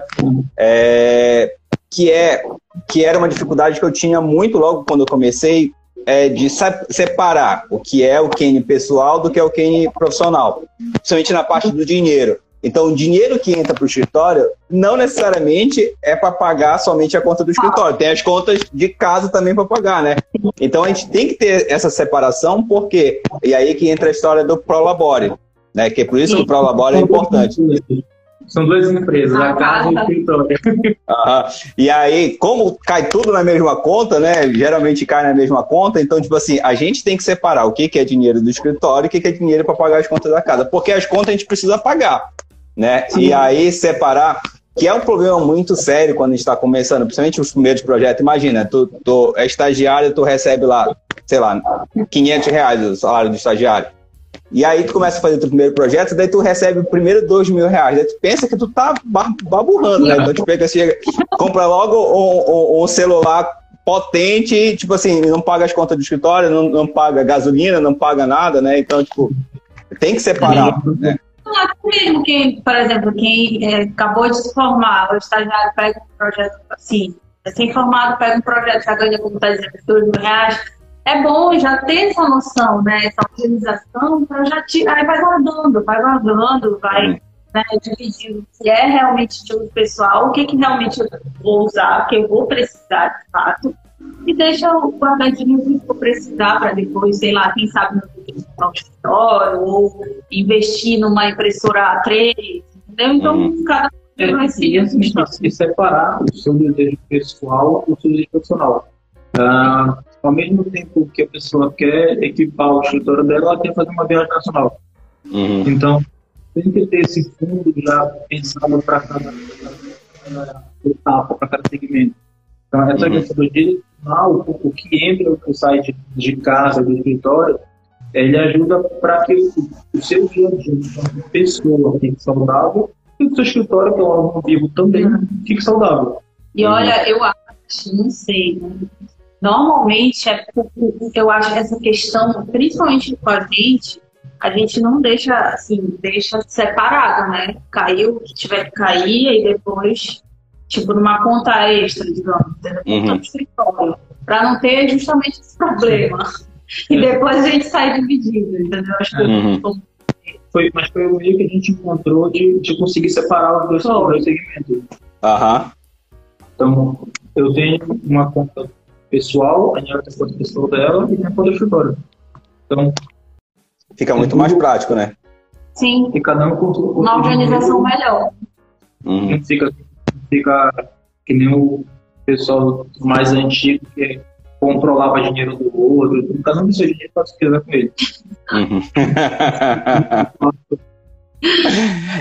é, que, é, que era uma dificuldade que eu tinha muito logo quando eu comecei, é, de separar o que é o Kenny pessoal do que é o Kenny profissional, principalmente na parte do dinheiro. Então, o dinheiro que entra para o escritório não necessariamente é para pagar somente a conta do escritório. Tem as contas de casa também para pagar, né? Então, a gente tem que ter essa separação, porque. E aí que entra a história do Prolabore, né? Que é por isso que o Prolabore é importante. São duas empresas, a casa e o escritório. [laughs] E aí, como cai tudo na mesma conta, né? Geralmente cai na mesma conta, então, tipo assim, a gente tem que separar o que, que é dinheiro do escritório e o que, que é dinheiro para pagar as contas da casa. Porque as contas a gente precisa pagar, né? Sim. E aí, separar que é um problema muito sério quando a gente está começando, principalmente os primeiros projetos. Imagina, tu, tu é estagiário, tu recebe lá, sei lá, 500 reais o salário do estagiário. E aí tu começa a fazer o teu primeiro projeto, daí tu recebe o primeiro dois mil reais. Daí tu pensa que tu tá baburrando, né? Então tu pega, chega, compra logo um, um, um, celular potente, tipo assim, não paga as contas do escritório, não, não paga gasolina, não paga nada, né? Então, tipo, tem que separar, né? mesmo quem, por exemplo, quem é, acabou de se formar, o estagiário pega um projeto assim, recém-formado pega um projeto, já ganha, como está dizendo, dois mil reais. É bom já ter essa noção, né? Essa organização para já tirar, aí vai guardando, vai guardando, vai né, dividindo o que é realmente de uso pessoal, o que, que realmente eu vou usar, o que eu vou precisar de fato, e deixa o guardadinho que for precisar para depois, sei lá, quem sabe no escritório ou investir numa impressora A3, entendeu? Então, uhum. cada é, vai ser. E, assim, e separar o seu desejo pessoal do seu desejo profissional. Ah, ao mesmo tempo que a pessoa quer equipar o escritório dela, ela quer fazer uma viagem nacional. Uhum. Então, tem que ter esse fundo já pensado para cada, cada etapa, para cada segmento. Então, essa uhum. questão do direcional, o, que entra o sai de, casa, do escritório, ele ajuda para que o, seu dia a dia, como pessoa, fique saudável e o seu escritório, que é um órgão vivo, também fique saudável. E olha, eu acho, não sei, né? Normalmente, é, eu acho essa questão, principalmente com a gente, a gente não deixa, assim, deixa separado, né? Caiu o que tiver que cair, e depois, tipo, numa conta extra, digamos, conta uhum. escritório, para não ter justamente esse problema. E é. depois a gente sai dividido, entendeu? Acho que uhum. foi, mas foi o meio que a gente encontrou de, de conseguir separar os dois, dois segmentos. Aham. Então, eu tenho uma conta pessoal, a Nela tem a conta pessoal dela e tem a conta escritório. Então, Fica muito mais prático, né? Sim. E cada um com Uma organização melhor. Uhum. Fica, fica que nem o pessoal mais antigo que controlava dinheiro do outro. Cada um do seu dinheiro faz o que quiser com ele. Uhum. [laughs] [laughs]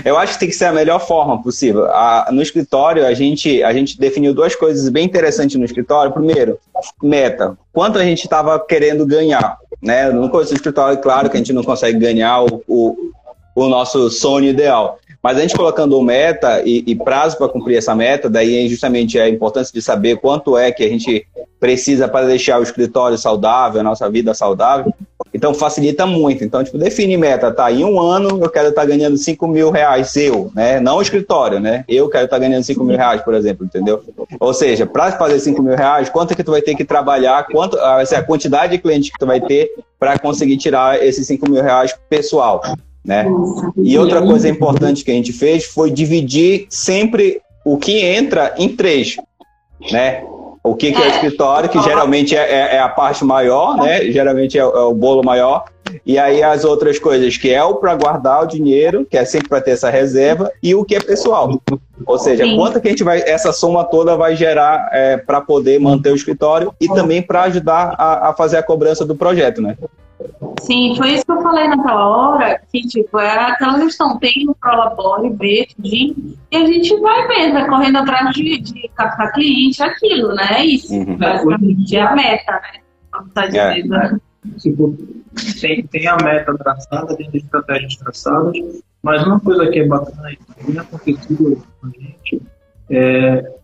Eu acho que tem que ser a melhor forma possível. A, no escritório, a gente, a gente definiu duas coisas bem interessantes no escritório. Primeiro, meta. Quanto a gente estava querendo ganhar. Né? No começo do escritório, claro que a gente não consegue ganhar o, o, o nosso sonho ideal. Mas a gente colocando meta e, e prazo para cumprir essa meta, daí é justamente a importância de saber quanto é que a gente precisa para deixar o escritório saudável, a nossa vida saudável. Então facilita muito. Então, tipo, define meta, tá? Em um ano eu quero estar tá ganhando 5 mil reais eu, né? Não o escritório, né? Eu quero estar tá ganhando 5 mil reais, por exemplo, entendeu? Ou seja, para fazer 5 mil reais, quanto é que tu vai ter que trabalhar, quanto vai ser a quantidade de clientes que tu vai ter para conseguir tirar esses 5 mil reais pessoal, né? E outra coisa importante que a gente fez foi dividir sempre o que entra em três, né? O que, que é o escritório, que geralmente é, é, é, a parte maior, né? Geralmente é, é, o bolo maior. E aí as outras coisas, que é o para guardar o dinheiro, que é sempre para ter essa reserva, e o que é pessoal. Ou seja, Sim. quanto que a gente vai, essa soma toda vai gerar é, para poder manter o escritório e também para ajudar a, a fazer a cobrança do projeto, né? Sim, foi isso que eu falei naquela hora, que tipo, era aquela questão, tem o Prolabore, B, e a gente vai mesmo, é correndo atrás de, de captar cliente, aquilo, né? É isso, uhum. basicamente, é a meta, né? Como tá é. dizendo, é. Tipo, tem, tem a meta traçada, tem as estratégias traçadas, mas uma coisa que é bacana e tem acontecido com a gente é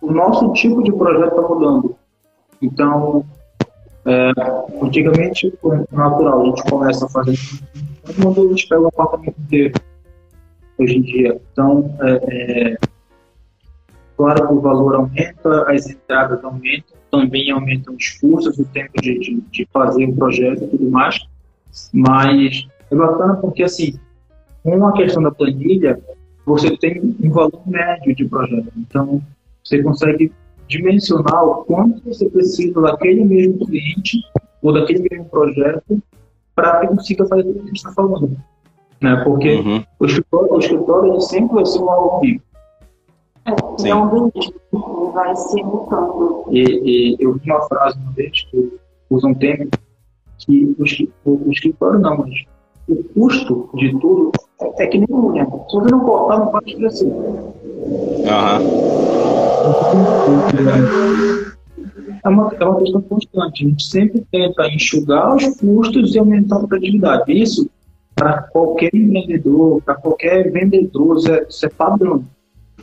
o nosso tipo de projeto está mudando. Então, é, antigamente, natural, a gente começa a fazer quando a gente pega o apartamento inteiro, hoje em dia. Então, é, é, claro que o valor aumenta, as entradas aumentam, também aumentam os custos, o tempo de, de, de fazer o projeto e tudo mais, mas é bacana porque, assim, com a questão da planilha, você tem um valor médio de projeto. Então, você consegue dimensionar o quanto você precisa daquele mesmo cliente ou daquele mesmo projeto para que consiga fazer tudo que a gente está falando. Né? Porque uhum. o escritório, o escritório sempre vai ser um algo vivo. É, é um ritmo, vai se mutando. E, e, eu vi uma frase uma vez que usa um termo que o, o, o escritório não, mas o custo de tudo é, é que nem mulher. Se você não cortar, não pode crescer. Uhum. É uma, é uma questão constante. A gente sempre tenta enxugar os custos e aumentar a produtividade. Isso, para qualquer empreendedor, para qualquer vendedor, isso é, isso é padrão.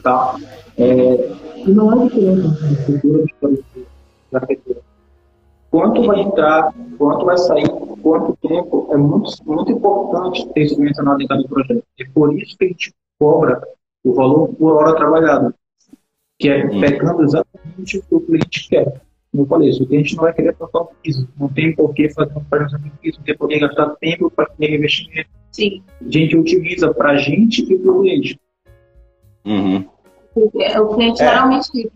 Tá? É, e não é diferente estrutura da arquitetura. Quanto vai entrar, quanto vai sair, quanto tempo é muito, muito importante ter isso mencionado em cada projeto. É por isso que a gente cobra o valor por hora trabalhada, que é Hum. pegando exatamente o que o cliente quer. Como eu falei, se o cliente não vai querer trocar o piso, não tem por que fazer um planejamento de piso, não tem por que gastar tempo para ter investimento. Sim. A gente utiliza para a gente e para o cliente. Uhum. Porque O cliente É. geralmente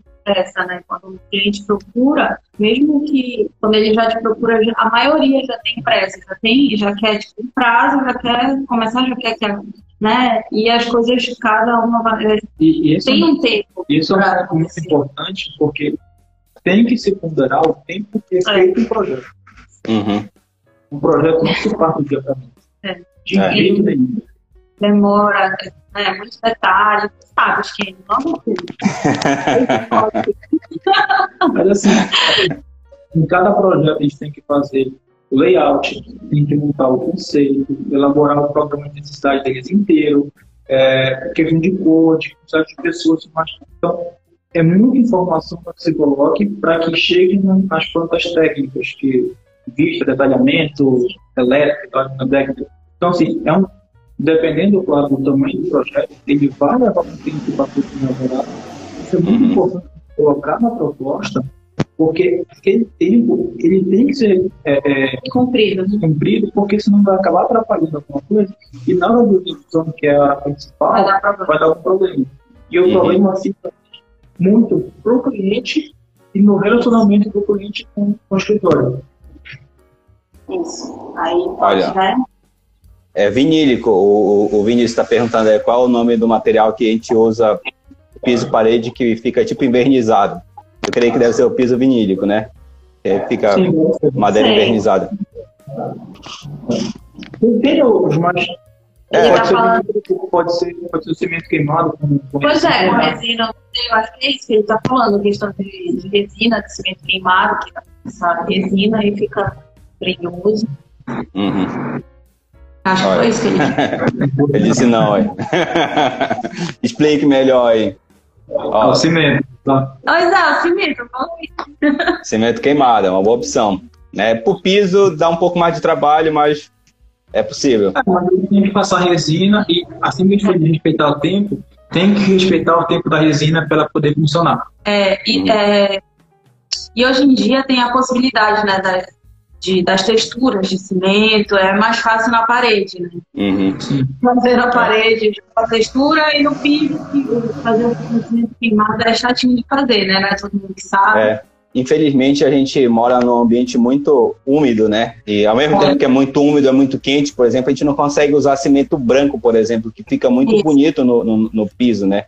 né? Quando o cliente procura, mesmo que quando ele já te procura, a maioria já tem pressa, já tem, já quer tipo, um prazo, já quer começar, já quer, quer né? E as coisas, cada uma vai- E, e esse, tem é, um tempo. esse é um muito importante, porque tem que se ponderar o tempo que é feito um projeto. Uhum. Um projeto não se parte do dia para noite. É. De É. jeito nenhum. Demora, né? Muitos detalhes, sabe? Acho que não [laughs] Mas assim, em cada projeto a gente tem que fazer o layout, tem que montar o conceito, elaborar o programa de necessidade deles inteiro, é, questão de code, quantidade de pessoas, mas então é muita informação para que se coloque para que chegue nas plantas técnicas, que vista, detalhamento, elétrico, técnico. Então, assim, é um, dependendo, claro, do tamanho do projeto, ele vai levar um tempo para tudo elaborar. Isso é muito Uhum. importante colocar na proposta, porque aquele tempo ele tem que ser é, é, cumprido. cumprido, porque senão vai acabar atrapalhando alguma coisa e na hora do execução, que é a Vai principal, dar problema. vai dar um problema. E o Uhum. problema fica muito pro cliente e no relacionamento do cliente com, com o escritório. Isso. Aí pode, Olha. né? É vinílico. O, o, o Vinícius está perguntando aí qual é o nome do material que a gente usa piso parede que fica tipo invernizado. Eu creio que deve ser o piso vinílico, né? Que fica Sim, madeira Sei. invernizada. tem mas É. pode, Tá ser, falando- vinílico, pode, ser, pode ser o cimento queimado. Pois é, com resina. não sei, eu acho que é isso que ele está falando, questão de, de resina, de cimento queimado, que essa resina e fica brilhoso. Uhum. Acho que Olha. foi isso que ele [laughs] disse. Ele disse não, aí. [laughs] Explique melhor aí. É Ó, o cimento. Tá? Pois é, o cimento, [laughs] cimento queimado é uma boa opção. Né? Por piso dá um pouco mais de trabalho, mas é possível. É, mas tem que passar resina e assim que a gente for respeitar o tempo, tem que respeitar o tempo da resina para ela poder funcionar. É, e, é, e hoje em dia tem a possibilidade né, das, de, das texturas de cimento, é mais fácil na parede, né? Uhum. Fazer na parede a textura e no piso fazer o cimento queimado é chatinho de fazer, né? Não é todo mundo que sabe. É. Infelizmente a gente mora num ambiente muito úmido, né? E ao mesmo É. tempo que é muito úmido, é muito quente, por exemplo, a gente não consegue usar cimento branco, por exemplo, que fica muito Isso. bonito no, no, no piso, né?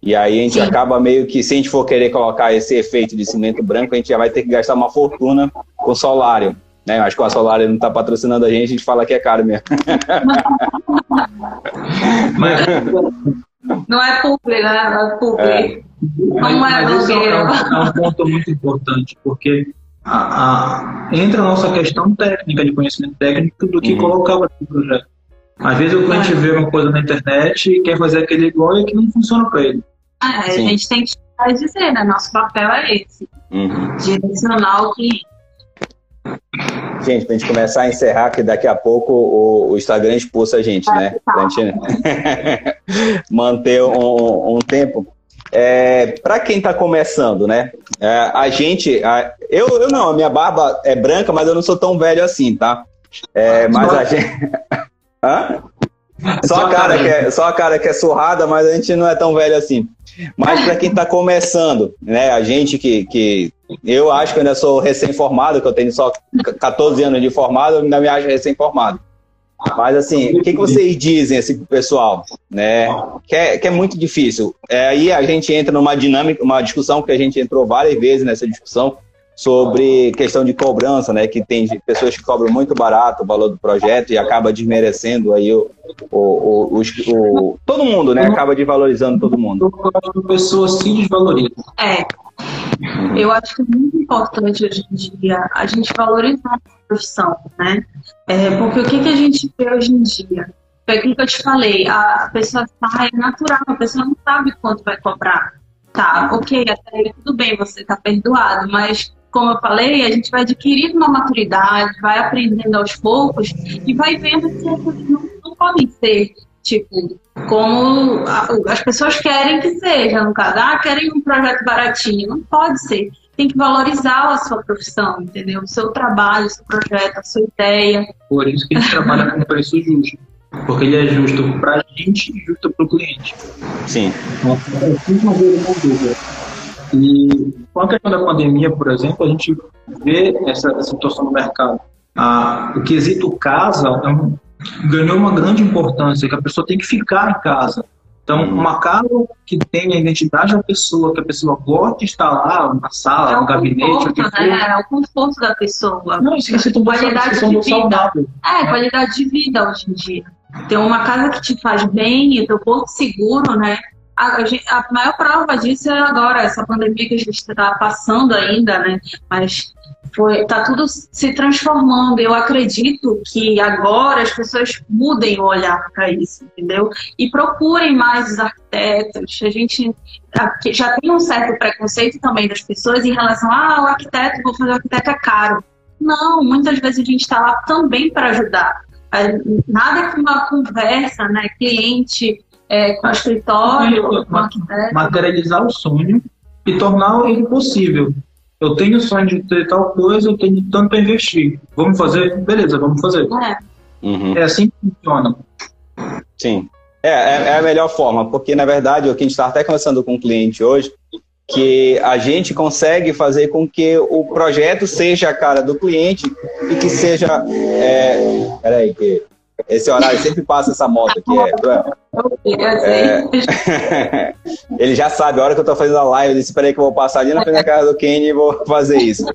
E aí a gente Sim. acaba meio que, se a gente for querer colocar esse efeito de cimento branco, a gente já vai ter que gastar uma fortuna com solário. Né? Acho que o Solário não está patrocinando a gente, a gente fala que é caro mesmo. [laughs] Mas, Não é publi, né? Não é publi. É. mas, é mas é, blogueiro. um, é um ponto muito importante, porque a, a- entra a nossa questão técnica, de conhecimento técnico do que Uhum. colocava no projeto. Às vezes o cliente vê uma coisa na internet e quer fazer aquele igual e que não funciona para ele. É, a Sim. gente tem que dizer, né? Nosso papel é esse, Uhum. direcionar o cliente. Gente, pra gente começar a encerrar, que daqui a pouco o, o Instagram expulsa a gente, né? Pra gente [laughs] manter um, um tempo. É, para quem está começando, né? É, a gente, a- eu, eu não, a minha barba é branca, mas eu não sou tão velho assim, tá? É, mas a gente. [laughs] Hã? [laughs] Só a cara que é, só a cara que é surrada, mas a gente não é tão velho assim. Mas para quem está começando, né? A gente que, que eu acho que ainda sou recém-formado, que eu tenho só 14 anos de formado, eu ainda me acho recém-formado. Mas assim, o que, que vocês dizem assim pro pessoal, né? Que é, que é muito difícil. É, aí a gente entra numa dinâmica, uma discussão que a gente entrou várias vezes nessa discussão sobre questão de cobrança, né? Que tem pessoas que cobram muito barato o valor do projeto e acaba desmerecendo aí o, o, o, o- todo mundo, né? Acaba desvalorizando todo mundo. Eu acho que a pessoa se desvaloriza. É. Eu acho que é muito importante hoje em dia a gente valorizar a profissão, né? É, porque o que, que a gente vê hoje em dia? Foi aquilo que eu te falei, a pessoa sai é natural, a pessoa não sabe quanto vai cobrar. Tá, ok, até aí tudo bem, você tá perdoado, mas como eu falei, a gente vai adquirindo uma maturidade, vai aprendendo aos poucos e vai vendo que as coisas não, não podem ser tipo como as pessoas querem que seja, no caso, ah, querem um projeto baratinho, não pode ser. Tem que valorizar a sua profissão, entendeu? O seu trabalho, o seu projeto, a sua ideia. Por isso que a gente trabalha com preço justo. Porque ele é justo para a gente e justo para o cliente. Sim. E com a questão da pandemia, por exemplo, a gente vê essa situação no mercado. Ah, o quesito casa é um, ganhou uma grande importância, que a pessoa tem que ficar em casa. Então, uma casa que tem a identidade da pessoa, que a pessoa gosta de estar lá, uma sala, é um gabinete. Conforto, né? É o conforto da pessoa. Não, esqueci de qualidade de vida. Saudável, é, né? qualidade de vida hoje em dia. Ter uma casa que te faz bem, o teu porto seguro, né? A, a, maior prova disso é agora, essa pandemia que a gente está passando ainda, né? Mas foi, tá tudo se transformando. Eu acredito que agora as pessoas mudem o olhar para isso, entendeu? E procurem mais os arquitetos. A gente já tem um certo preconceito também das pessoas em relação ah, o arquiteto, vou fazer o arquiteto é caro. Não, muitas vezes a gente está lá também para ajudar. Nada que uma conversa, né? Cliente é, com o escritório, com arquiteto. Materializar o sonho e tornar ele possível. Eu tenho sonho de ter tal coisa, eu tenho tanto para investir. Vamos fazer? Beleza, vamos fazer. É, uhum. é assim que funciona. Sim. É, é, é, a melhor forma, porque na verdade o que a gente está até conversando com o um cliente hoje, que a gente consegue fazer com que o projeto seja a cara do cliente e que seja. É, peraí, que esse horário sempre passa essa moto aqui. É, é, [laughs] ele já sabe, a hora que eu tô fazendo a live, eu disse, peraí que eu vou passar ali na frente da casa do Kenny e vou fazer isso.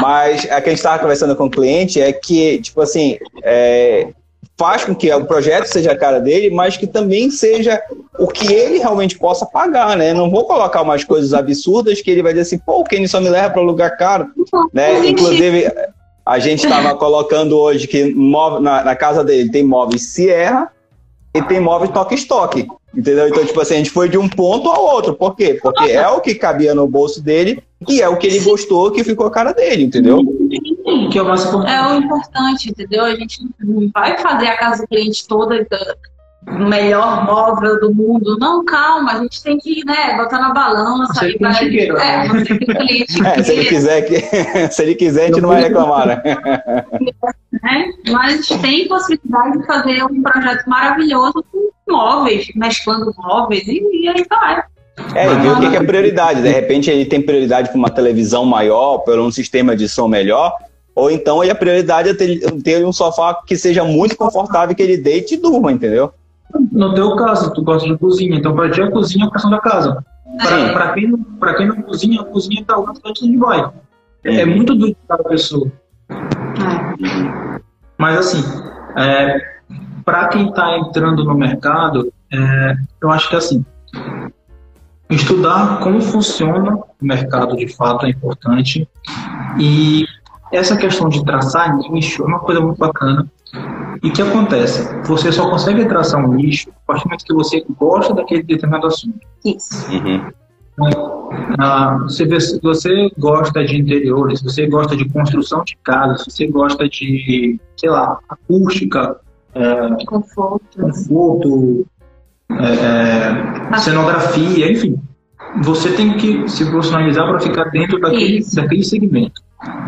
Mas a que a gente estava conversando com o cliente é que, tipo assim, é, faz com que o projeto seja a cara dele, mas que também seja o que ele realmente possa pagar, né? Não vou colocar umas coisas absurdas que ele vai dizer assim, pô, o Kenny só me leva para lugar caro, né? Inclusive, a gente estava [laughs] colocando hoje que na, na, casa dele tem móveis Sierra e tem móveis toque estoque. Entendeu? Então, tipo assim, a gente foi de um ponto ao outro. Por quê? Porque é o que cabia no bolso dele e é o que ele gostou que ficou a cara dele, entendeu? Que é o mais importante. É o importante, entendeu? A gente não vai fazer a casa do cliente toda melhor móvel do mundo. Não, calma, a gente tem que né, botar na balança. Você vai... Chiqueiro, é, né? você é, se ele quiser, que... [laughs] se ele quiser, a gente não vai reclamar, né? É, mas tem possibilidade de fazer um projeto maravilhoso com móveis, mesclando móveis e, e aí vai. É, e ver o que é prioridade. De repente ele tem prioridade para uma televisão maior, por um sistema de som melhor, ou então a prioridade é ter, ter um sofá que seja muito confortável, que ele deite e durma, entendeu? No teu caso, tu gosta de cozinha, então para ti a cozinha é a questão da casa. Para quem, pra quem não cozinha, a cozinha está lá antes onde vai. É, é muito do cada pessoa. Mas assim, é, para quem está entrando no mercado, é, eu acho que assim, estudar como funciona o mercado de fato é importante. E essa questão de traçar nicho é uma coisa muito bacana. E o que acontece? Você só consegue traçar um nicho a partir do momento que você gosta daquele determinado assunto. Isso. Uhum. Ah, você, vê, se você gosta de interiores, se você gosta de construção de casas, se você gosta de, sei lá, acústica, é, conforto, conforto é, é, cenografia, enfim. Você tem que se profissionalizar para ficar dentro daquele, daquele segmento.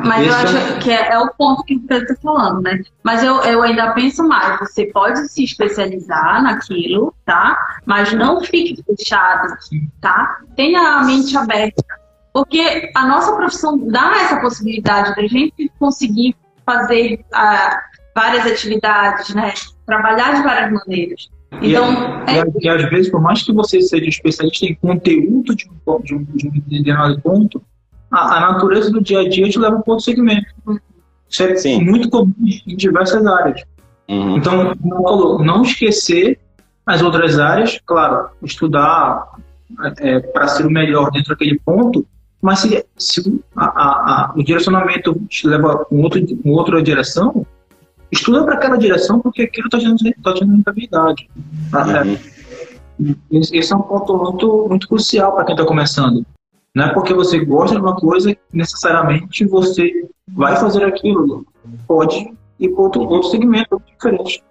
Mas Esse eu acho é... que é, é, o ponto que Pedro está falando, né? Mas eu, eu ainda penso mais, você pode se especializar naquilo, tá? Mas não fique fechado, tá? Tenha a mente aberta. Porque a nossa profissão dá essa possibilidade da gente conseguir fazer uh, várias atividades, né? Trabalhar de várias maneiras. Então, e, é... e, às vezes, por mais que você seja especialista em conteúdo de um, de um, de um determinado ponto, a, a natureza do dia a dia te leva para outro segmento. Isso é Sim. muito comum em diversas áreas. Uhum. Então, não, não esquecer as outras áreas, claro, estudar é, para ser o melhor dentro daquele ponto, mas se, se a, a, o direcionamento te leva em outro, um outra direção, estuda para aquela direção porque aquilo está gerando, tá gerando rentabilidade. Tá? Uhum. Esse é um ponto muito, muito crucial para quem está começando. Não é porque você gosta de uma coisa que necessariamente você vai fazer aquilo. Pode ir para outro, outro segmento diferente.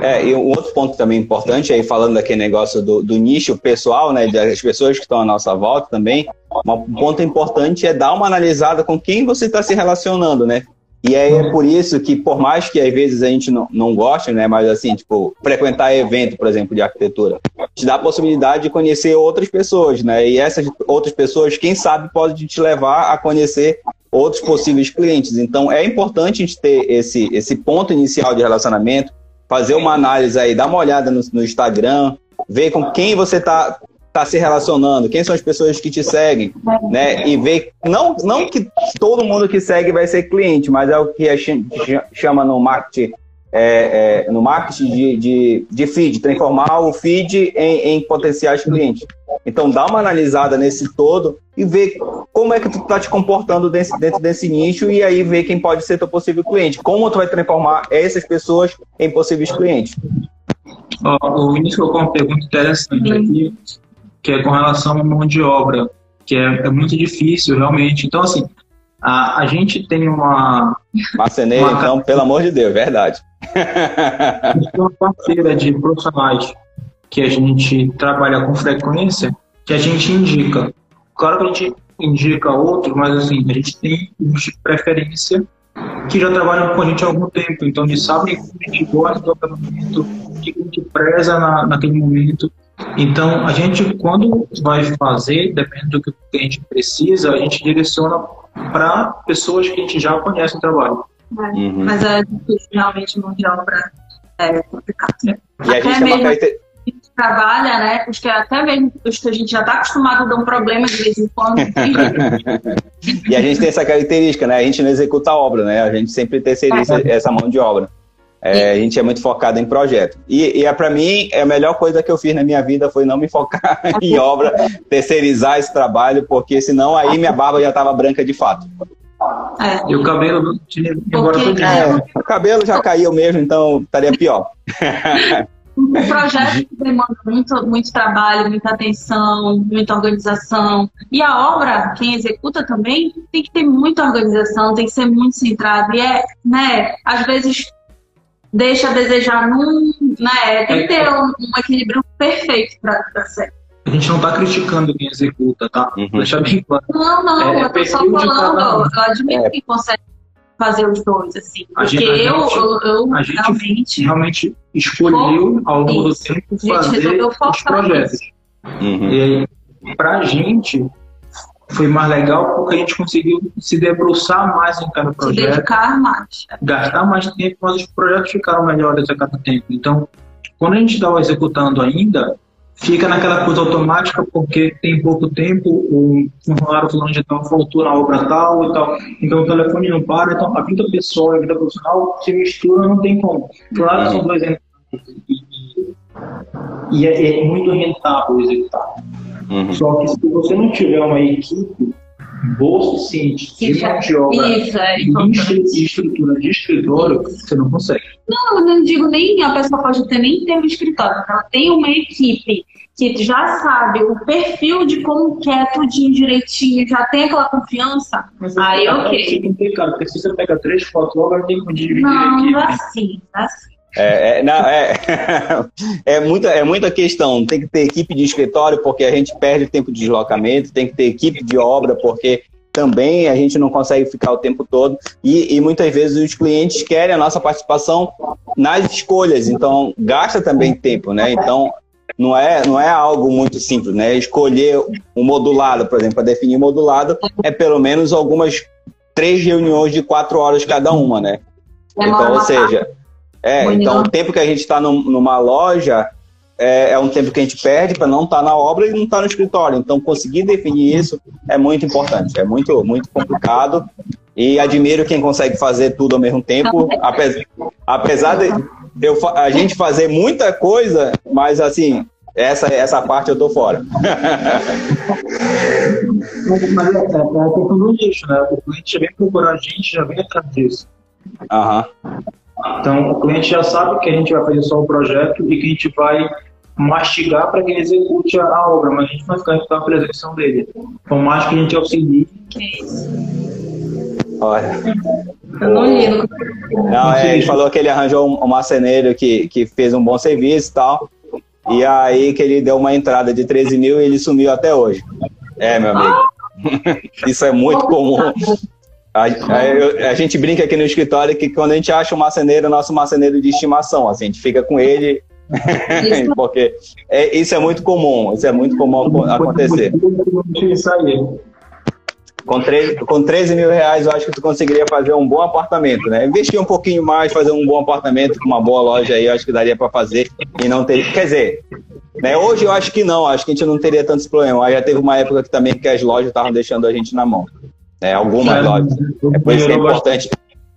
É, e um outro ponto também importante, aí falando daquele negócio do, do nicho pessoal, né, das pessoas que estão à nossa volta também, um ponto importante é dar uma analisada com quem você está se relacionando, né? E aí é por isso que, por mais que às vezes a gente não, não goste, né, mas assim, tipo, frequentar evento, por exemplo, de arquitetura, te dá a possibilidade de conhecer outras pessoas, né? E essas outras pessoas, quem sabe, pode te levar a conhecer outros possíveis clientes. Então, é importante a gente ter esse, esse ponto inicial de relacionamento, fazer uma análise aí, dar uma olhada no, no Instagram, ver com quem você está tá se relacionando, quem são as pessoas que te seguem, né? E ver, não, não que todo mundo que segue vai ser cliente, mas é o que a gente chama no marketing, é, é, no marketing de, de, de, feed, transformar o feed em, em, potenciais clientes. Então dá uma analisada nesse todo e ver como é que tu está te comportando dentro, dentro desse nicho e aí ver quem pode ser teu possível cliente. Como tu vai transformar essas pessoas em possíveis clientes. o Vinícius colocou uma pergunta interessante aqui que é com relação à mão de obra, que é, é muito difícil realmente. Então, assim, a, a gente tem uma. Marceneiro, uma... então, pelo amor de Deus, verdade. A [laughs] gente tem uma parceira de profissionais que a gente trabalha com frequência, que a gente indica. Claro que a gente indica outros, mas assim, a gente tem uns de preferência que já trabalham com a gente há algum tempo, então eles sabem o que a gente gosta do acabamento, o que a gente preza na, naquele momento. Então, a gente, quando vai fazer, depende do que o cliente precisa, a gente direciona para pessoas que a gente já conhece o trabalho. É, uhum. Mas é difícil realmente mão de obra é complicado. E a gente tem uma característica trabalha, né? Os que até mesmo os que a gente já está acostumado a dar um problema de vez em quando. [laughs] e a gente tem essa característica, né? A gente não executa a obra, né? A gente sempre terceiriza é. essa mão de obra. É, a gente é muito focado em projeto. E, e é, para mim, a melhor coisa que eu fiz na minha vida foi não me focar [laughs] em obra, terceirizar esse trabalho, porque senão aí minha barba já estava branca de fato. É. E o cabelo tinha embora tudo. É, o cabelo já caiu mesmo, então estaria pior. Um projeto que demanda muito, muito trabalho, muita atenção, muita organização. E a obra, quem executa também, tem que ter muita organização, tem que ser muito centrado. E é, né, às vezes deixa a desejar num. Né, tem que ter um, um equilíbrio perfeito para dar certo. A gente não está criticando quem executa, tá? Uhum. Deixa bem claro. Não, não, é, eu tô só falando, eu admito é. que consegue fazer os dois, assim. Porque gente, eu, gente, eu, eu, a gente realmente, realmente escolheu ao longo do tempo fazer os projetos. Uhum. E aí, pra gente, foi mais legal porque a gente conseguiu se debruçar mais em cada projeto. Se dedicar mais. Gastar mais tempo, mas os projetos ficaram melhores a cada tempo. Então, quando a gente estava executando ainda, fica naquela coisa automática porque tem pouco tempo, o funcionário fulano de tal faltou na obra tal e tal, então o telefone não para, então a vida pessoal e a vida profissional se mistura, não tem como. Claro são dois e, e é, é, muito rentável executar. Uhum. Só que se você não tiver uma equipe boa o suficiente de mão de obra isso, é e estrutura de escritório, você não consegue. Não, eu não digo nem a pessoa pode ter nem ter um escritório, ela tem uma equipe que já sabe o perfil de como quer tudinho direitinho, já tem aquela confiança, aí ok. Fica complicado, porque se você pega três, quatro obras, tem como dividir não. Não, assim, assim. É, é, não, é, [laughs] é, muita, é muita questão. Tem que ter equipe de escritório, porque a gente perde tempo de deslocamento, tem que ter equipe de obra, porque também a gente não consegue ficar o tempo todo. E, e muitas vezes os clientes querem a nossa participação nas escolhas, então gasta também tempo, né? Então não é, não é algo muito simples, né? Escolher um modulado, por exemplo, para definir modulado é pelo menos algumas três reuniões de quatro horas cada uma, né? Então, ou seja, é, então o tempo que a gente está numa loja é, é, um tempo que a gente perde para não estar tá na obra e não estar tá no escritório. Então, conseguir definir isso é muito importante, é muito, muito complicado. E admiro quem consegue fazer tudo ao mesmo tempo, apesar, apesar de eu, a gente fazer muita coisa, mas assim, essa, essa parte eu tô fora. mas é, é, é a questão do lixo, né? O cliente já vem procurar a gente, já vem atrás disso. Aham. Então, o cliente já sabe que a gente vai fazer só o projeto e que a gente vai mastigar para que ele execute a obra, mas a gente não ficar com a presença dele. Por mais que a gente auxilie. Que isso. Olha. Eu não ligo. Não, é, ele falou que ele arranjou um, um marceneiro que, que fez um bom serviço e tal. E aí que ele deu uma entrada de 13 mil e ele sumiu até hoje. É, meu amigo. [laughs] Isso é muito comum. [laughs] A, a, a, gente brinca aqui no escritório que quando a gente acha um marceneiro, nosso marceneiro de estimação, assim, a gente fica com ele, [laughs] porque é, isso é muito comum, isso é muito comum acontecer. Com 13, com 13 mil reais, eu acho que tu conseguiria fazer um bom apartamento, né? Investir um pouquinho mais, fazer um bom apartamento com uma boa loja aí, eu acho que daria para fazer e não ter. Quer dizer, né, hoje eu acho que não, acho que a gente não teria tantos problemas. Aí já teve uma época que também que as lojas estavam deixando a gente na mão. Né, algumas é, lojas. É por isso que é importante.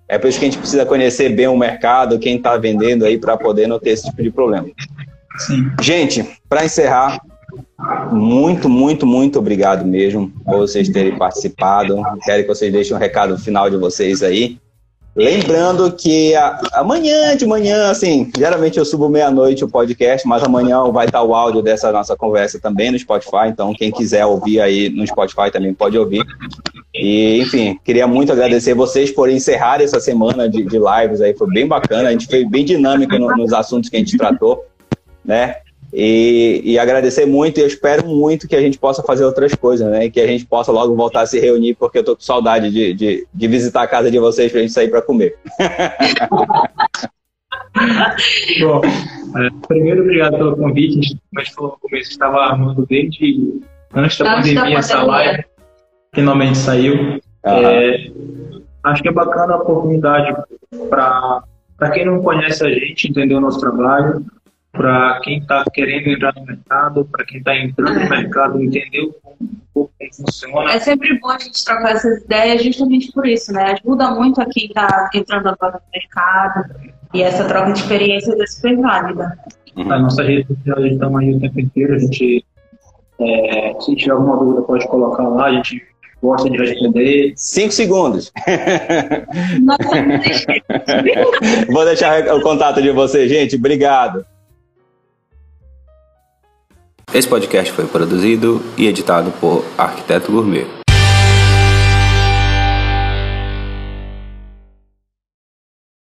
É por isso que a gente precisa conhecer bem o mercado, quem está vendendo aí, para poder não ter esse tipo de problema. Sim. Gente, para encerrar, muito, muito, muito obrigado mesmo por vocês terem participado. Quero que vocês deixem um recado final de vocês aí. Lembrando que a, amanhã de manhã, assim, geralmente eu subo meia-noite o podcast, mas amanhã vai estar o áudio dessa nossa conversa também no Spotify, então quem quiser ouvir aí no Spotify também pode ouvir. E, enfim, queria muito agradecer vocês por encerrar essa semana de, de lives aí, foi bem bacana, a gente foi bem dinâmico no, nos assuntos que a gente tratou, né? E, e, agradecer muito e eu espero muito que a gente possa fazer outras coisas, né? Que a gente possa logo voltar a se reunir, porque eu tô com saudade de, de, de visitar a casa de vocês para a gente sair para comer. [laughs] Bom, é, primeiro, obrigado pelo convite. Mas falou no começo, estava armando desde antes da pandemia essa live. Finalmente saiu. Uhum. É, acho que é bacana a oportunidade para quem não conhece a gente, entender o nosso trabalho para quem está querendo entrar no mercado, para quem está entrando no mercado, entender como, como funciona. É sempre bom a gente trocar essas ideias justamente por isso, né? Ajuda muito a quem está entrando agora no mercado e essa troca de experiências é super válida. Uhum. A nossa rede social estamos aí o tempo inteiro, a gente é, se tiver alguma dúvida pode colocar lá, a gente gosta de responder. Cinco segundos. [laughs] Vou deixar o contato de você, gente. Obrigado. Esse podcast foi produzido e editado por Arquiteto Gourmet.